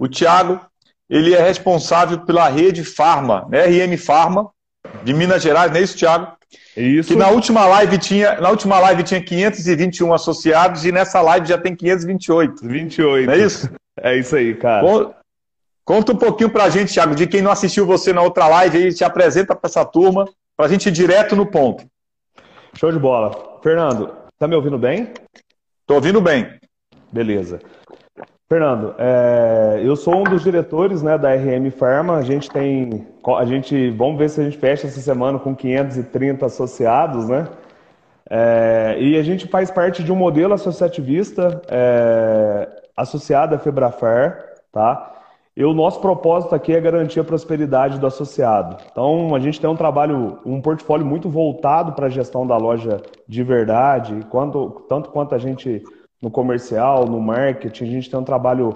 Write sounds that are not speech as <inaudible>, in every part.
O Tiago, ele é responsável pela rede Farma, né? RM Farma, de Minas Gerais, não é isso, Tiago? Isso. Que na última live tinha, na última live tinha 521 associados e nessa live já tem 528. 28. Não é isso? É isso aí, cara. Conta um pouquinho pra gente, Thiago, de quem não assistiu você na outra live aí, te apresenta para essa turma, pra gente ir direto no ponto. Show de bola. Fernando, tá me ouvindo bem? Tô ouvindo bem. Beleza. Fernando, é, eu sou um dos diretores né, da RM Pharma. A gente tem. A gente, vamos ver se a gente fecha essa semana com 530 associados, né? É, e a gente faz parte de um modelo associativista é, associado à Febrafar, tá? E o nosso propósito aqui é garantir a prosperidade do associado. Então, a gente tem um trabalho, um portfólio muito voltado para a gestão da loja de verdade, quanto, tanto quanto a gente no comercial, no marketing, a gente tem um trabalho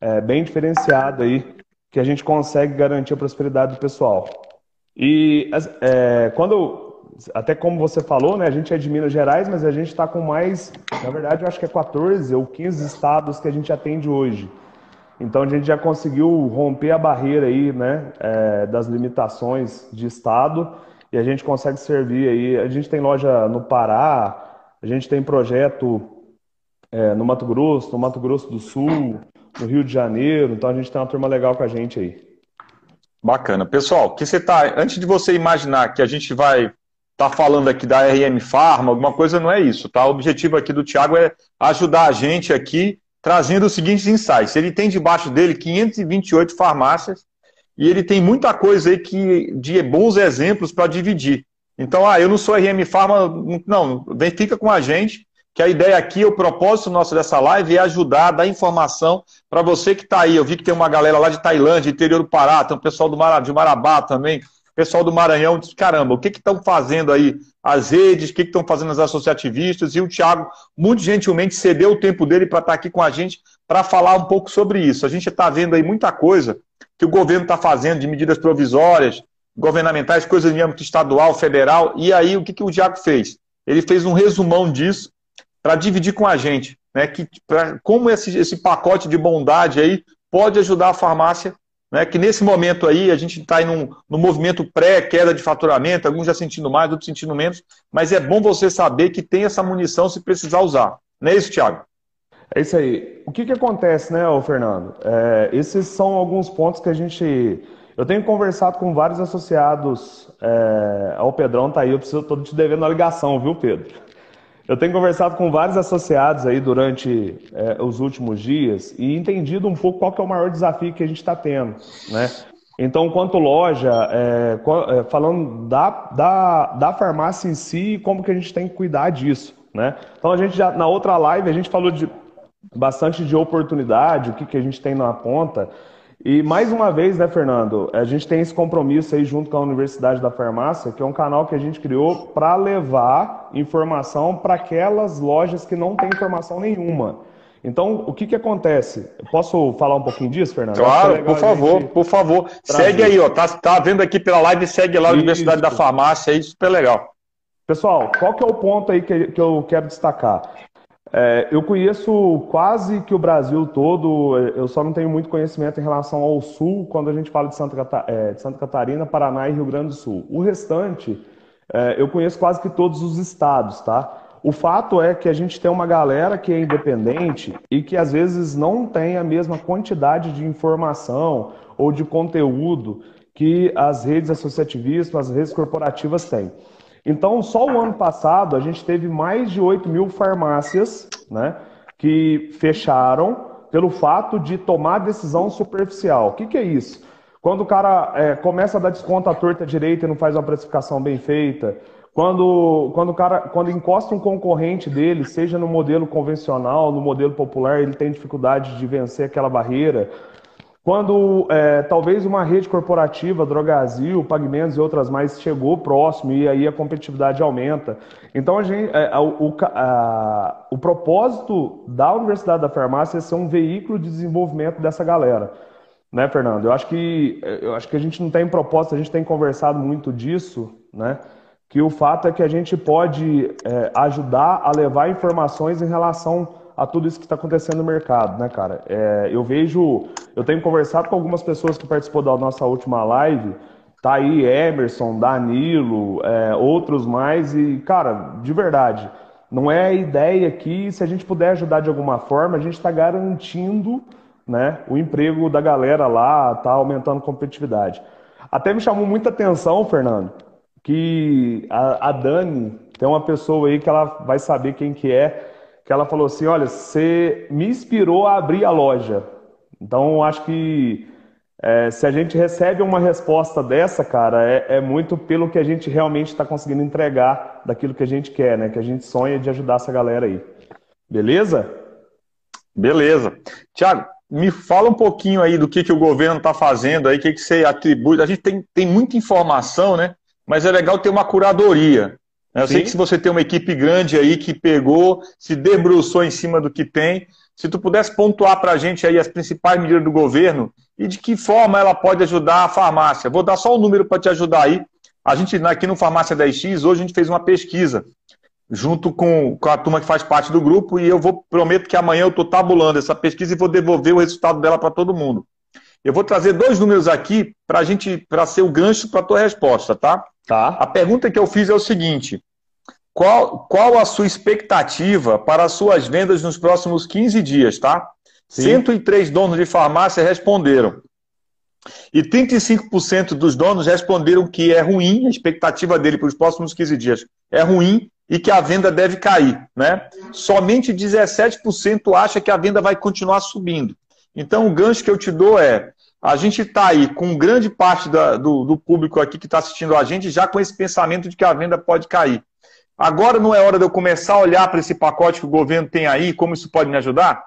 é, bem diferenciado aí, que a gente consegue garantir a prosperidade do pessoal. E é, quando, até como você falou, né, a gente é de Minas Gerais, mas a gente está com mais, na verdade, eu acho que é 14 ou 15 estados que a gente atende hoje. Então a gente já conseguiu romper a barreira aí, né, é, das limitações de estado e a gente consegue servir aí. A gente tem loja no Pará, a gente tem projeto é, no Mato Grosso, no Mato Grosso do Sul, no Rio de Janeiro. Então a gente tem uma turma legal com a gente aí. Bacana. Pessoal, que você tá. Antes de você imaginar que a gente vai estar tá falando aqui da RM Pharma, alguma coisa, não é isso, tá? O objetivo aqui do Tiago é ajudar a gente aqui, trazendo os seguintes insights. Ele tem debaixo dele 528 farmácias e ele tem muita coisa aí que, de bons exemplos para dividir. Então, ah, eu não sou RM Pharma, não, vem, fica com a gente, que a ideia aqui, o propósito nosso dessa live é ajudar, dar informação para você que está aí. Eu vi que tem uma galera lá de Tailândia, interior do Pará, tem um pessoal do Mar... de Marabá também, pessoal do Maranhão. Caramba, o que estão fazendo aí as redes, o que estão fazendo as associativistas? E o Thiago, muito gentilmente, cedeu o tempo dele para estar tá aqui com a gente para falar um pouco sobre isso. A gente está vendo aí muita coisa que o governo está fazendo de medidas provisórias, governamentais, coisas em âmbito estadual, federal. E aí, o que, que o Thiago fez? Ele fez um resumão disso para dividir com a gente, né? Que, pra, como esse, esse pacote de bondade aí pode ajudar a farmácia, né? Que nesse momento aí a gente está num, num movimento pré-queda de faturamento, alguns já sentindo mais, outros sentindo menos, mas é bom você saber que tem essa munição se precisar usar. Não é isso, Thiago? É isso aí. O que, que acontece, né, Fernando? É, esses são alguns pontos que a gente. Eu tenho conversado com vários associados é, ao Pedrão, tá aí. Eu preciso todo te devendo a ligação, viu, Pedro? Eu tenho conversado com vários associados aí durante é, os últimos dias e entendido um pouco qual é o maior desafio que a gente está tendo, né? Então, quanto loja, é, falando da, da, da farmácia em si como que a gente tem que cuidar disso, né? Então, a gente já, na outra live, a gente falou de bastante de oportunidade, o que, que a gente tem na ponta, e mais uma vez, né, Fernando, a gente tem esse compromisso aí junto com a Universidade da Farmácia, que é um canal que a gente criou para levar informação para aquelas lojas que não têm informação nenhuma. Então, o que que acontece? Posso falar um pouquinho disso, Fernando? Claro, por favor, por favor. Segue aí, ó. Tá, tá vendo aqui pela live, segue lá a Universidade da Farmácia aí, super legal. Pessoal, qual que é o ponto aí que, que eu quero destacar? É, eu conheço quase que o Brasil todo, é, eu só não tenho muito conhecimento em relação ao Sul, quando a gente fala de Santa, é, de Santa Catarina, Paraná e Rio Grande do Sul. O restante, é, eu conheço quase que todos os estados, tá? O fato é que a gente tem uma galera que é independente e que às vezes não tem a mesma quantidade de informação ou de conteúdo que as redes associativistas, as redes corporativas têm. Então, só o ano passado, a gente teve mais de 8 mil farmácias né, que fecharam pelo fato de tomar decisão superficial. O que, que é isso? Quando o cara é, começa a dar desconto à torta direita e não faz uma precificação bem feita, quando, quando o cara quando encosta um concorrente dele, seja no modelo convencional, no modelo popular, ele tem dificuldade de vencer aquela barreira. Quando é, talvez uma rede corporativa, Drogazil, Pagamentos e outras mais chegou próximo e aí a competitividade aumenta. Então a gente, é, a, o, a, o propósito da Universidade da Farmácia é ser um veículo de desenvolvimento dessa galera. Né, Fernando? Eu acho que eu acho que a gente não tem propósito, a gente tem conversado muito disso, né? Que o fato é que a gente pode é, ajudar a levar informações em relação a tudo isso que está acontecendo no mercado, né, cara? É, eu vejo, eu tenho conversado com algumas pessoas que participou da nossa última live, tá aí Emerson, Danilo, é, outros mais, e, cara, de verdade, não é a ideia aqui, se a gente puder ajudar de alguma forma, a gente está garantindo né, o emprego da galera lá, tá aumentando a competitividade. Até me chamou muita atenção, Fernando, que a, a Dani, tem uma pessoa aí que ela vai saber quem que é, que ela falou assim, olha, você me inspirou a abrir a loja. Então, acho que é, se a gente recebe uma resposta dessa, cara, é, é muito pelo que a gente realmente está conseguindo entregar daquilo que a gente quer, né? Que a gente sonha de ajudar essa galera aí. Beleza? Beleza. Tiago, me fala um pouquinho aí do que, que o governo está fazendo aí, o que, que você atribui. A gente tem, tem muita informação, né? Mas é legal ter uma curadoria. Eu Sim. sei que se você tem uma equipe grande aí que pegou, se debruçou em cima do que tem, se tu pudesse pontuar para a gente aí as principais medidas do governo e de que forma ela pode ajudar a farmácia. Vou dar só o um número para te ajudar aí. A gente, aqui no Farmácia 10X, hoje a gente fez uma pesquisa junto com, com a turma que faz parte do grupo, e eu vou prometo que amanhã eu estou tabulando essa pesquisa e vou devolver o resultado dela para todo mundo. Eu vou trazer dois números aqui para gente para ser o gancho para a tua resposta, tá? Tá. A pergunta que eu fiz é o seguinte: qual, qual a sua expectativa para as suas vendas nos próximos 15 dias, tá? Sim. 103 donos de farmácia responderam. E 35% dos donos responderam que é ruim, a expectativa dele para os próximos 15 dias é ruim e que a venda deve cair. Né? Somente 17% acha que a venda vai continuar subindo. Então, o gancho que eu te dou é: a gente está aí com grande parte da, do, do, público aqui que está assistindo a gente já com esse pensamento de que a venda pode cair. Agora não é hora de eu começar a olhar para esse pacote que o governo tem aí, como isso pode me ajudar?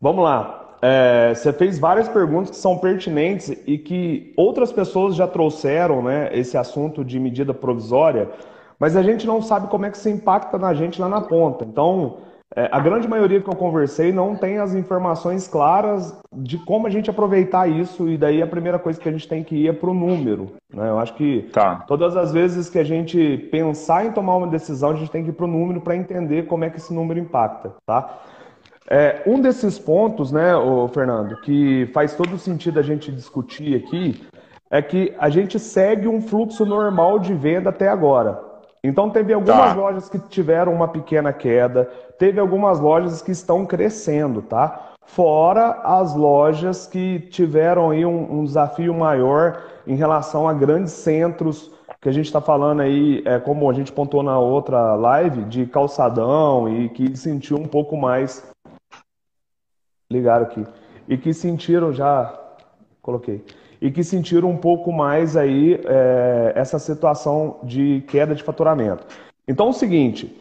Vamos lá. É, você fez várias perguntas que são pertinentes e que outras pessoas já trouxeram né, esse assunto de medida provisória mas a gente não sabe como é que isso impacta na gente lá na ponta. Então, é, a grande maioria que eu conversei não tem as informações claras de como a gente aproveitar isso, e daí a primeira coisa que a gente tem que ir é para o número. Né? Eu acho que tá. todas as vezes que a gente pensar em tomar uma decisão, a gente tem que ir para o número para entender como é que esse número impacta. Tá? É, um desses pontos, né, ô, Fernando, que faz todo sentido a gente discutir aqui, é que a gente segue um fluxo normal de venda até agora. Então teve algumas tá. lojas que tiveram uma pequena queda, teve algumas lojas que estão crescendo, tá? Fora as lojas que tiveram aí um, um desafio maior em relação a grandes centros, que a gente está falando aí, é, como a gente pontuou na outra live, de calçadão e que sentiu um pouco mais. Ligaram aqui. E que sentiram já. Coloquei e que sentiram um pouco mais aí é, essa situação de queda de faturamento. Então, é o seguinte,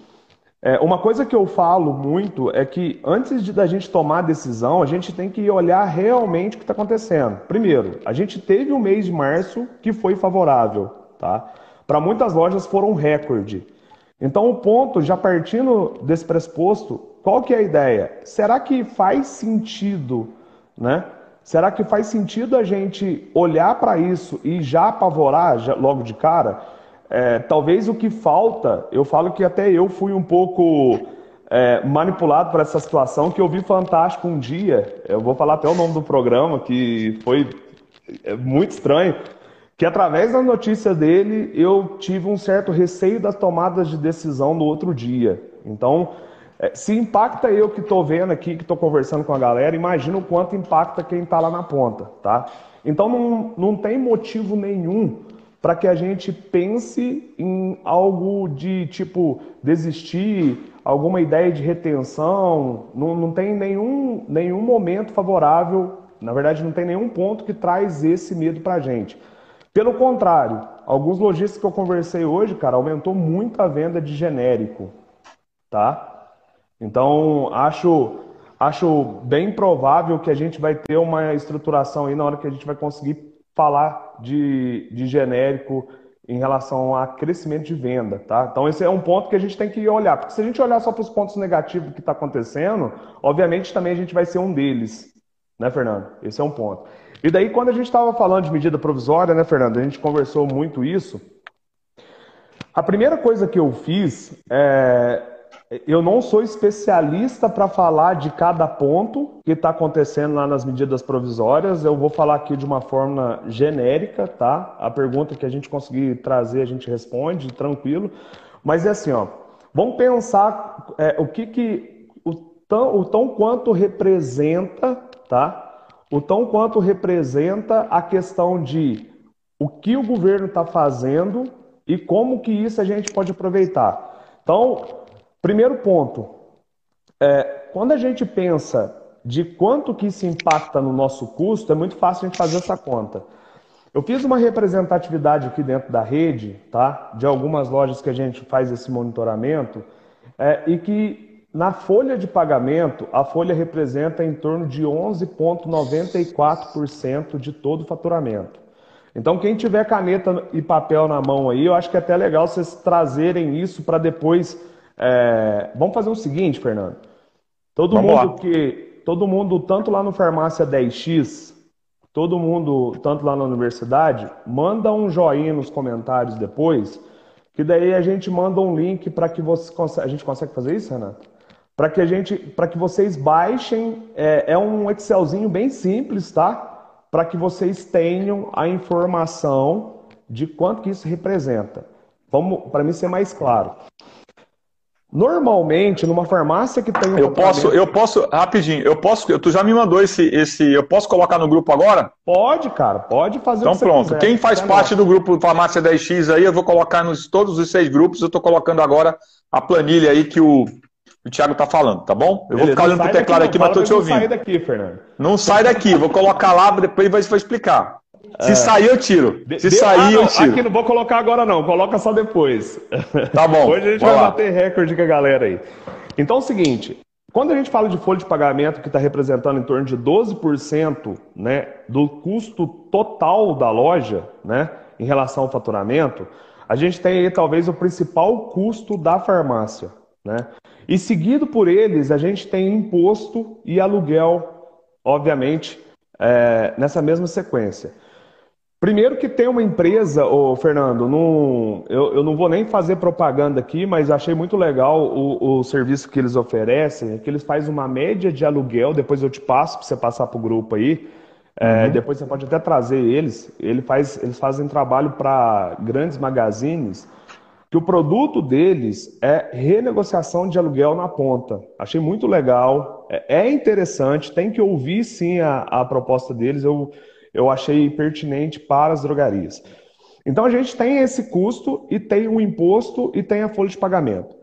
é, uma coisa que eu falo muito é que antes de da gente tomar a decisão, a gente tem que olhar realmente o que está acontecendo. Primeiro, a gente teve um mês de março que foi favorável, tá? Para muitas lojas foram um recorde. Então, o ponto, já partindo desse pressuposto, qual que é a ideia? Será que faz sentido, né? Será que faz sentido a gente olhar para isso e já apavorar já, logo de cara? É, talvez o que falta, eu falo que até eu fui um pouco é, manipulado por essa situação, que eu vi Fantástico um dia, eu vou falar até o nome do programa, que foi é, muito estranho, que através das notícias dele eu tive um certo receio das tomadas de decisão no outro dia. Então, se impacta eu que estou vendo aqui, que estou conversando com a galera, imagina o quanto impacta quem está lá na ponta, tá? Então não, não tem motivo nenhum para que a gente pense em algo de tipo desistir, alguma ideia de retenção. Não, não tem nenhum, nenhum momento favorável, na verdade, não tem nenhum ponto que traz esse medo para a gente. Pelo contrário, alguns lojistas que eu conversei hoje, cara, aumentou muito a venda de genérico, tá? Então, acho, acho bem provável que a gente vai ter uma estruturação aí na hora que a gente vai conseguir falar de, de genérico em relação a crescimento de venda, tá? Então esse é um ponto que a gente tem que olhar, porque se a gente olhar só para os pontos negativos que está acontecendo, obviamente também a gente vai ser um deles, né, Fernando? Esse é um ponto. E daí quando a gente estava falando de medida provisória, né, Fernando? A gente conversou muito isso. A primeira coisa que eu fiz é eu não sou especialista para falar de cada ponto que está acontecendo lá nas medidas provisórias. Eu vou falar aqui de uma forma genérica, tá? A pergunta que a gente conseguir trazer, a gente responde, tranquilo. Mas é assim, ó. Vamos pensar é, o que, que o, tão, o tão quanto representa, tá? O tão quanto representa a questão de o que o governo está fazendo e como que isso a gente pode aproveitar. Então, primeiro ponto, é, quando a gente pensa de quanto que isso impacta no nosso custo, é muito fácil a gente fazer essa conta. Eu fiz uma representatividade aqui dentro da rede, tá? De algumas lojas que a gente faz esse monitoramento, é, e que na folha de pagamento, a folha representa em torno de 11,94% de todo o faturamento. Então, quem tiver caneta e papel na mão aí, eu acho que é até legal vocês trazerem isso para depois. É... Vamos fazer o seguinte, Fernando. Todo Vamos mundo lá. que. Todo mundo, tanto lá no Farmácia 10X, todo mundo, tanto lá na universidade, manda um joinha nos comentários depois, que daí a gente manda um link para que você a gente consegue fazer isso, Renato? Para que a gente, para que vocês baixem, é, é um Excelzinho bem simples, tá? para que vocês tenham a informação de quanto que isso representa. Vamos, para mim ser mais claro. Normalmente, numa farmácia que tem um Eu posso, eu posso, rapidinho, eu posso, tu já me mandou esse, esse, eu posso colocar no grupo agora? Pode, cara, pode fazer Então pronto, quiser. quem faz é parte do grupo Farmácia 10X aí, eu vou colocar nos todos os seis grupos, eu estou colocando agora a planilha aí que o, o Thiago está falando, tá bom? Eu Beleza, vou ficar olhando pro teclado aqui, mas estou te ouvindo. Não sai daqui, Fernando. Não sai daqui, vou colocar lá, depois vai, vai explicar. Se é. sair, eu tiro. Se Deu, sair, ah, eu tiro. Aqui não vou colocar agora, não. Coloca só depois. Tá bom. Hoje a gente vai bater recorde com a galera aí. Então é o seguinte: quando a gente fala de folha de pagamento que está representando em torno de 12% né, do custo total da loja, né, em relação ao faturamento, a gente tem aí talvez o principal custo da farmácia. Né? E seguido por eles, a gente tem imposto e aluguel, obviamente, é, nessa mesma sequência. Primeiro que tem uma empresa, ô Fernando, eu, eu, não vou nem fazer propaganda aqui, mas achei muito legal o, o serviço que eles oferecem, que eles fazem uma média de aluguel, depois eu te passo para você passar para o grupo aí, é, uhum. depois você pode até trazer eles, ele faz, eles fazem trabalho para grandes magazines, que o produto deles é renegociação de aluguel na ponta. Achei muito legal, é, é interessante, tem que ouvir sim a, a proposta deles, eu, eu achei pertinente para as drogarias. Então a gente tem esse custo e tem o imposto e tem a folha de pagamento.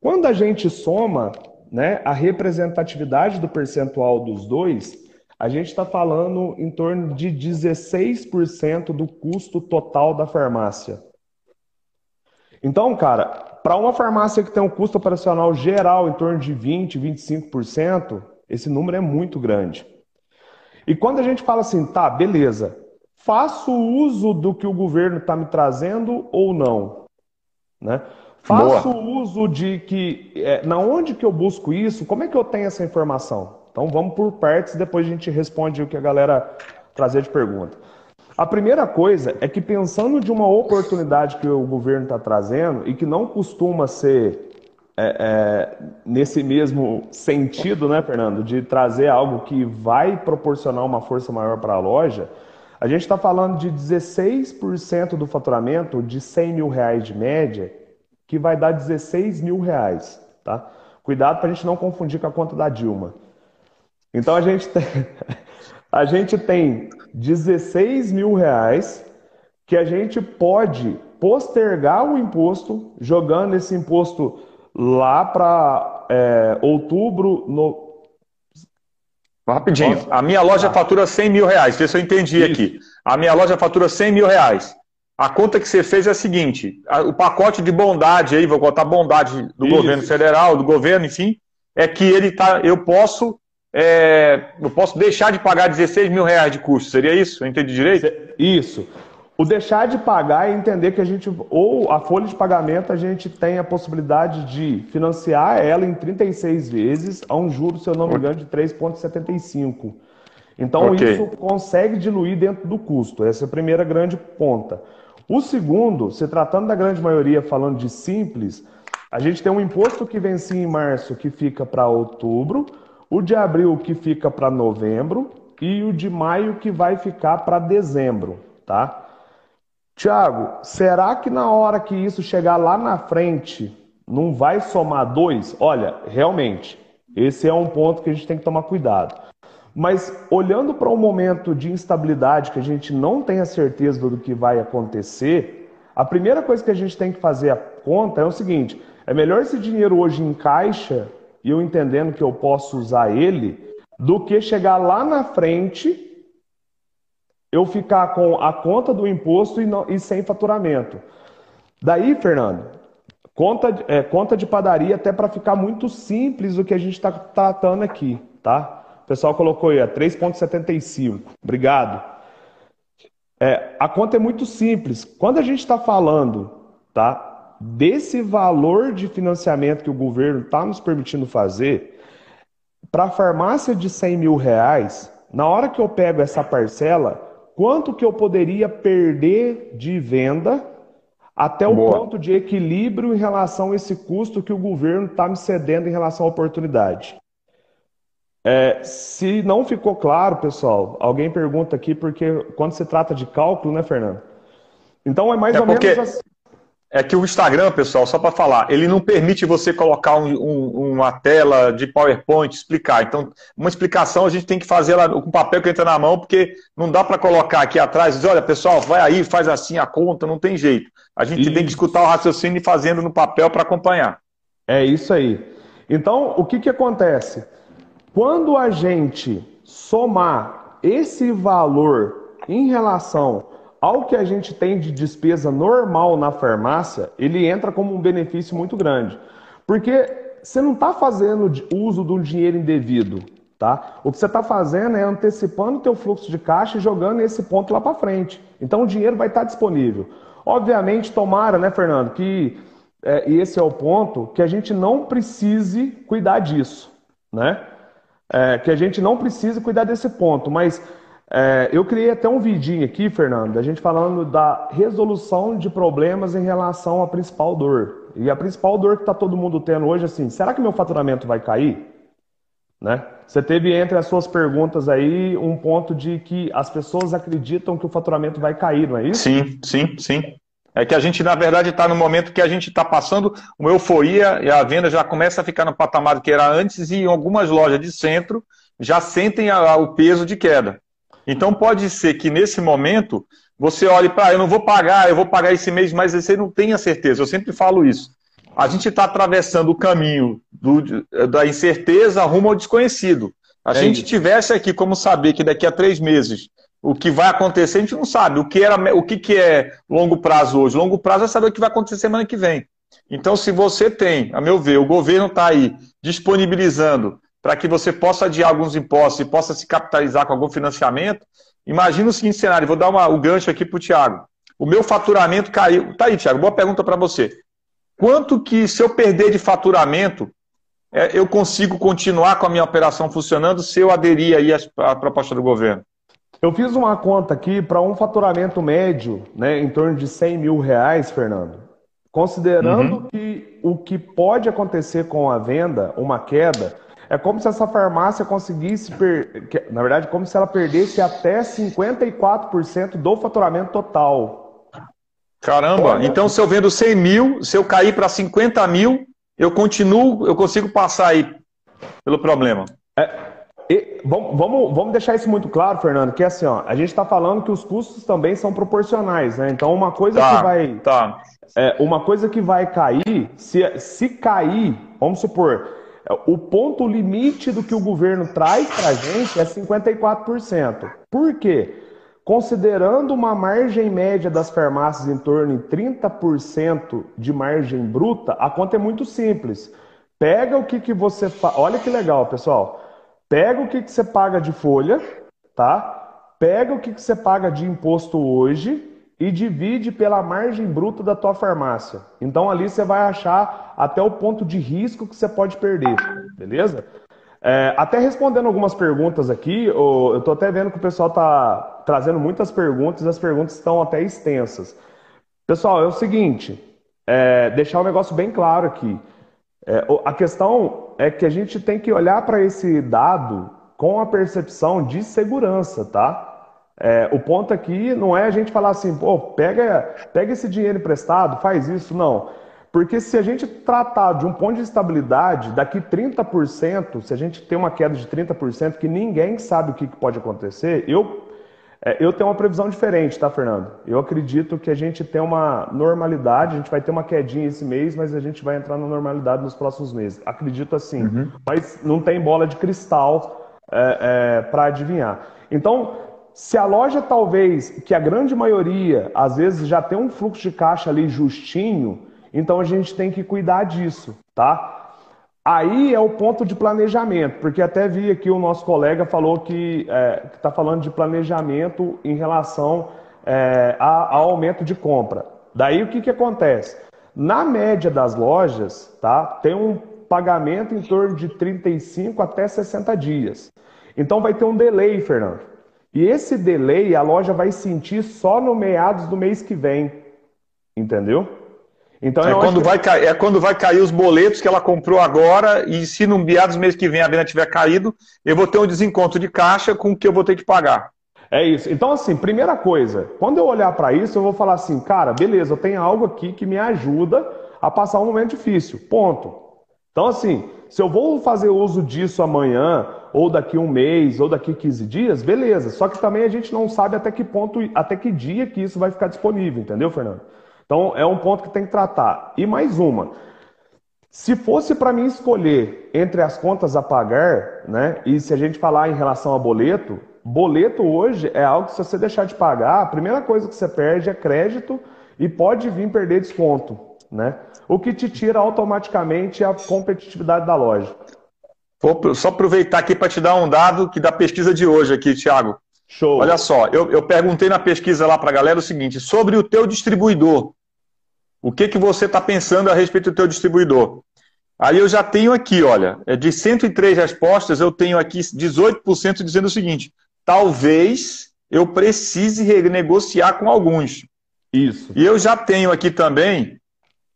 Quando a gente soma né, a representatividade do percentual dos dois, a gente está falando em torno de 16% do custo total da farmácia. Então, cara, para uma farmácia que tem um custo operacional geral em torno de 20%, 25%, esse número é muito grande. E quando a gente fala assim, tá, beleza, faço uso do que o governo está me trazendo ou não? Né? Faço Boa. uso de que. É, na onde que eu busco isso? Como é que eu tenho essa informação? Então vamos por partes, depois a gente responde o que a galera trazer de pergunta. A primeira coisa é que pensando de uma oportunidade que o governo está trazendo e que não costuma ser é, é, nesse mesmo sentido, né, Fernando, de trazer algo que vai proporcionar uma força maior para a loja, a gente está falando de 16% do faturamento de 100 mil reais de média, que vai dar 16 mil reais, tá? Cuidado para a gente não confundir com a conta da Dilma. Então a gente tem, <laughs> a gente tem 16 mil reais que a gente pode postergar o imposto, jogando esse imposto lá para é, outubro. No... Rapidinho, Nossa. a minha loja fatura 100 mil reais, vê se eu entendi Isso. aqui. A minha loja fatura 100 mil reais. A conta que você fez é a seguinte: o pacote de bondade aí, vou botar bondade do Isso. governo federal, do governo, enfim, é que ele tá, eu posso é, eu posso deixar de pagar 16 mil reais de custo. Seria isso? Eu entendi direito? Isso. O deixar de pagar é entender que a gente, ou a folha de pagamento, a gente tem a possibilidade de financiar ela em 36 vezes a um juro, se eu não me engano, de 3,75. Então, okay. isso consegue diluir dentro do custo. Essa é a primeira grande ponta. O segundo, se tratando da grande maioria falando de simples, A gente tem um imposto que vencia em março que fica para outubro, o de abril que fica para novembro e o de maio que vai ficar para dezembro, tá? Tiago, será que na hora que isso chegar lá na frente não vai somar dois? Olha, realmente, esse é um ponto que a gente tem que tomar cuidado. Mas olhando para um momento de instabilidade que a gente não tem a certeza do que vai acontecer, a primeira coisa que a gente tem que fazer a conta é o seguinte: é melhor esse dinheiro hoje em caixa e eu entendendo que eu posso usar ele, do que chegar lá na frente eu ficar com a conta do imposto e, não, e sem faturamento. Daí, Fernando, conta, é, conta de padaria até para ficar muito simples o que a gente está tratando aqui, tá? pessoal colocou aí, 3,75. Obrigado. É, a conta é muito simples. Quando a gente está falando tá, desse valor de financiamento que o governo está nos permitindo fazer, para a farmácia de 100 mil reais, na hora que eu pego essa parcela, quanto que eu poderia perder de venda até o Boa. ponto de equilíbrio em relação a esse custo que o governo está me cedendo em relação à oportunidade? É, se não ficou claro, pessoal, alguém pergunta aqui, porque quando se trata de cálculo, né, Fernando? Então é mais é ou menos assim. É que o Instagram, pessoal, só para falar, ele não permite você colocar um, um, uma tela de PowerPoint, explicar. Então, uma explicação a gente tem que fazer lá com o papel que entra na mão, porque não dá para colocar aqui atrás e dizer, olha, pessoal, vai aí, faz assim a conta, não tem jeito. A gente isso. tem que escutar o raciocínio e fazendo no papel para acompanhar. É isso aí. Então, o que, que acontece? Quando a gente somar esse valor em relação ao que a gente tem de despesa normal na farmácia, ele entra como um benefício muito grande. Porque você não está fazendo uso de um dinheiro indevido, tá? O que você está fazendo é antecipando o teu fluxo de caixa e jogando esse ponto lá para frente. Então o dinheiro vai estar tá disponível. Obviamente, tomara, né, Fernando, que é, esse é o ponto que a gente não precise cuidar disso, né? é, que a gente não precisa cuidar desse ponto, mas é, eu criei até um vidinho aqui, Fernando, a gente falando da resolução de problemas em relação à principal dor. E a principal dor que está todo mundo tendo hoje, assim, será que meu faturamento vai cair? Né? Você teve entre as suas perguntas aí um ponto de que as pessoas acreditam que o faturamento vai cair, não é isso? Sim, sim, sim. É que a gente, na verdade, está no momento que a gente está passando uma euforia e a venda já começa a ficar no patamar que era antes e algumas lojas de centro já sentem a, a, o peso de queda. Então pode ser que nesse momento você olhe para, ah, eu não vou pagar, eu vou pagar esse mês, mas você não tem a certeza. Eu sempre falo isso. A gente está atravessando o caminho do, da incerteza rumo ao desconhecido. A é gente isso. tivesse aqui como saber que daqui a três meses o que vai acontecer, a gente não sabe. O que, era, o que, que é longo prazo hoje? Longo prazo é saber o que vai acontecer semana que vem. Então, se você tem, a meu ver, o governo está aí disponibilizando para que você possa adiar alguns impostos e possa se capitalizar com algum financiamento, imagina o seguinte cenário, vou dar uma, o gancho aqui para o Tiago. O meu faturamento caiu. Tá aí, Tiago, boa pergunta para você. Quanto que, se eu perder de faturamento, é, eu consigo continuar com a minha operação funcionando se eu aderir aí à proposta do governo? Eu fiz uma conta aqui para um faturamento médio, né, em torno de 100 mil reais, Fernando. Considerando uhum. que o que pode acontecer com a venda, uma queda, é como se essa farmácia conseguisse, per... na verdade, como se ela perdesse até 54% do faturamento total. Caramba, Olha... então se eu vendo 100 mil, se eu cair para 50 mil, eu continuo, eu consigo passar aí pelo problema. É, e, vamos, vamos, vamos deixar isso muito claro, Fernando, que é assim, ó, a gente está falando que os custos também são proporcionais, né? Então, uma coisa tá, que vai. Tá. É, uma coisa que vai cair, se, se cair, vamos supor, o ponto limite do que o governo traz para a gente é 54%. Por quê? Considerando uma margem média das farmácias em torno de 30% de margem bruta, a conta é muito simples. Pega o que, que você faz. Olha que legal, pessoal. Pega o que, que você paga de folha, tá? Pega o que, que você paga de imposto hoje e divide pela margem bruta da tua farmácia. Então ali você vai achar até o ponto de risco que você pode perder, beleza? É, até respondendo algumas perguntas aqui, eu estou até vendo que o pessoal está trazendo muitas perguntas, as perguntas estão até extensas. Pessoal, é o seguinte, é, deixar um negócio bem claro aqui. É, a questão é que a gente tem que olhar para esse dado com a percepção de segurança, tá? É, o ponto aqui não é a gente falar assim, pô, pega, pega esse dinheiro emprestado, faz isso, não. Porque se a gente tratar de um ponto de estabilidade, daqui 30%, se a gente tem uma queda de 30%, que ninguém sabe o que pode acontecer, eu, é, eu tenho uma previsão diferente, tá, Fernando? Eu acredito que a gente tem uma normalidade, a gente vai ter uma quedinha esse mês, mas a gente vai entrar na normalidade nos próximos meses. Acredito assim. Uhum. Mas não tem bola de cristal é, é, para adivinhar. Então, se a loja talvez, que a grande maioria, às vezes já tem um fluxo de caixa ali justinho, então a gente tem que cuidar disso, tá? Aí é o ponto de planejamento, porque até vi aqui o nosso colega falou que é, está falando de planejamento em relação é, ao aumento de compra. Daí o que, que acontece? Na média das lojas, tá, tem um pagamento em torno de 35 até 60 dias. Então vai ter um delay, Fernando. E esse delay a loja vai sentir só no meados do mês que vem. Entendeu? Então, é, quando que... vai cair, é quando vai cair os boletos que ela comprou agora, e se no meados do mês que vem a venda tiver caído, eu vou ter um desencontro de caixa com o que eu vou ter que pagar. É isso. Então, assim, primeira coisa, quando eu olhar para isso, eu vou falar assim, cara, beleza, eu tenho algo aqui que me ajuda a passar um momento difícil. Ponto. Então, assim, se eu vou fazer uso disso amanhã, ou daqui um mês, ou daqui 15 dias, beleza. Só que também a gente não sabe até que ponto, até que dia que isso vai ficar disponível, entendeu, Fernando? Então é um ponto que tem que tratar. E mais uma. Se fosse para mim escolher entre as contas a pagar, né? E se a gente falar em relação a boleto, boleto hoje é algo que se você deixar de pagar, a primeira coisa que você perde é crédito e pode vir perder desconto, né? O que te tira automaticamente a competitividade da loja. Vou só aproveitar aqui para te dar um dado que da pesquisa de hoje aqui, Thiago. Show. Olha só, eu, eu perguntei na pesquisa lá para a galera o seguinte, sobre o teu distribuidor. O que, que você está pensando a respeito do teu distribuidor? Aí eu já tenho aqui, olha, é de 103 respostas, eu tenho aqui 18% dizendo o seguinte: talvez eu precise renegociar com alguns. Isso. E eu já tenho aqui também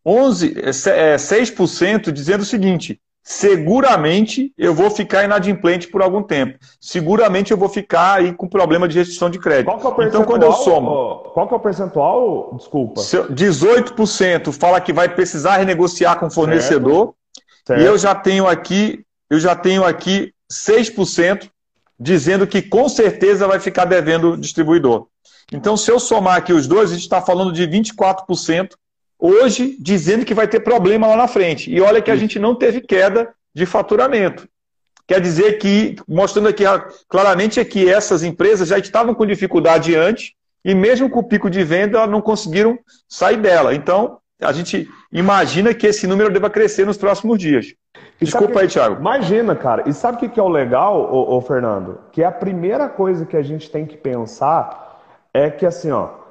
11, é, 6% é, dizendo o seguinte: seguramente eu vou ficar inadimplente por algum tempo. Seguramente eu vou ficar aí com problema de restrição de crédito. É então, quando eu somo. Qual que é o percentual? Desculpa. 18% fala que vai precisar renegociar com o fornecedor. Certo. Certo. E eu já tenho aqui, eu já tenho aqui 6% dizendo que com certeza vai ficar devendo o distribuidor. Então, se eu somar aqui os dois, a gente está falando de 24% hoje dizendo que vai ter problema lá na frente. E olha que a gente não teve queda de faturamento. Quer dizer que, mostrando aqui claramente, é que essas empresas já estavam com dificuldade antes e mesmo com o pico de venda não conseguiram sair dela. Então, a gente imagina que esse número deva crescer nos próximos dias. Desculpa aí, Thiago. Imagina, cara. E sabe o que é o legal, ô, ô, Fernando? Que a primeira coisa que a gente tem que pensar é que, assim, ó,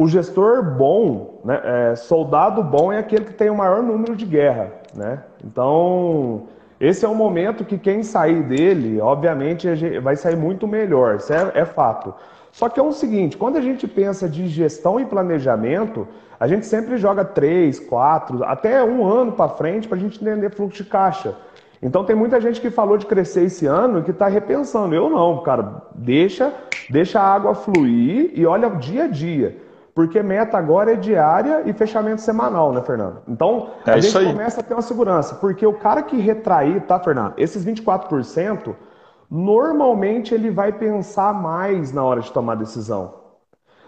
o gestor bom, né, é, soldado bom é aquele que tem o maior número de guerra, né? Então, esse é um momento que quem sair dele, obviamente, vai sair muito melhor, isso é, é fato. Só que é o seguinte, quando a gente pensa de gestão e planejamento, a gente sempre joga três, quatro, até um ano para frente para a gente entender fluxo de caixa. Então tem muita gente que falou de crescer esse ano e que está repensando. Eu não, cara, deixa, deixa a água fluir e olha o dia a dia. Porque meta agora é diária e fechamento semanal, né, Fernando? Então, é a gente começa a ter uma segurança. Porque o cara que retrair, tá, Fernando? Esses 24%, normalmente ele vai pensar mais na hora de tomar decisão.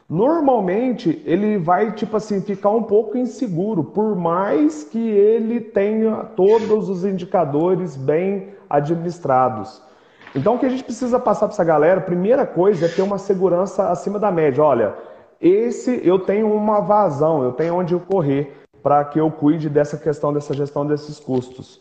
Normalmente ele vai, tipo assim, ficar um pouco inseguro, por mais que ele tenha todos os indicadores bem administrados. Então, o que a gente precisa passar para essa galera, primeira coisa é ter uma segurança acima da média. Olha, esse eu tenho uma vazão, eu tenho onde eu correr para que eu cuide dessa questão, dessa gestão desses custos.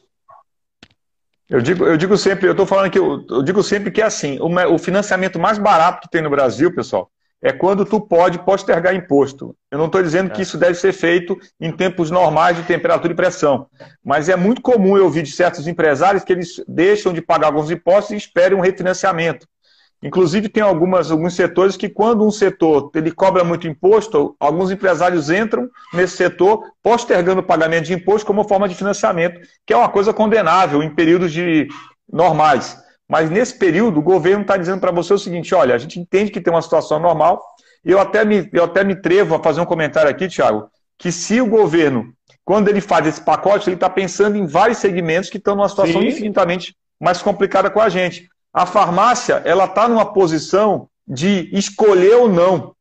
Eu digo, eu digo sempre, eu estou falando que eu, eu, digo sempre que é assim, o, o, financiamento mais barato que tem no Brasil, pessoal, é quando tu pode postergar imposto. Eu não estou dizendo é. que isso deve ser feito em tempos normais de temperatura e pressão, mas é muito comum eu ouvir de certos empresários que eles deixam de pagar alguns impostos e esperam um refinanciamento. Inclusive, tem algumas, alguns setores que, quando um setor ele cobra muito imposto, alguns empresários entram nesse setor postergando o pagamento de imposto como forma de financiamento, que é uma coisa condenável em períodos de normais. Mas nesse período, o governo está dizendo para você o seguinte: olha, a gente entende que tem uma situação normal, e eu até me, eu até me trevo a fazer um comentário aqui, Tiago, que se o governo, quando ele faz esse pacote, ele está pensando em vários segmentos que estão numa situação Sim. infinitamente mais complicada com a gente a farmácia ela está numa posição de escolher ou não,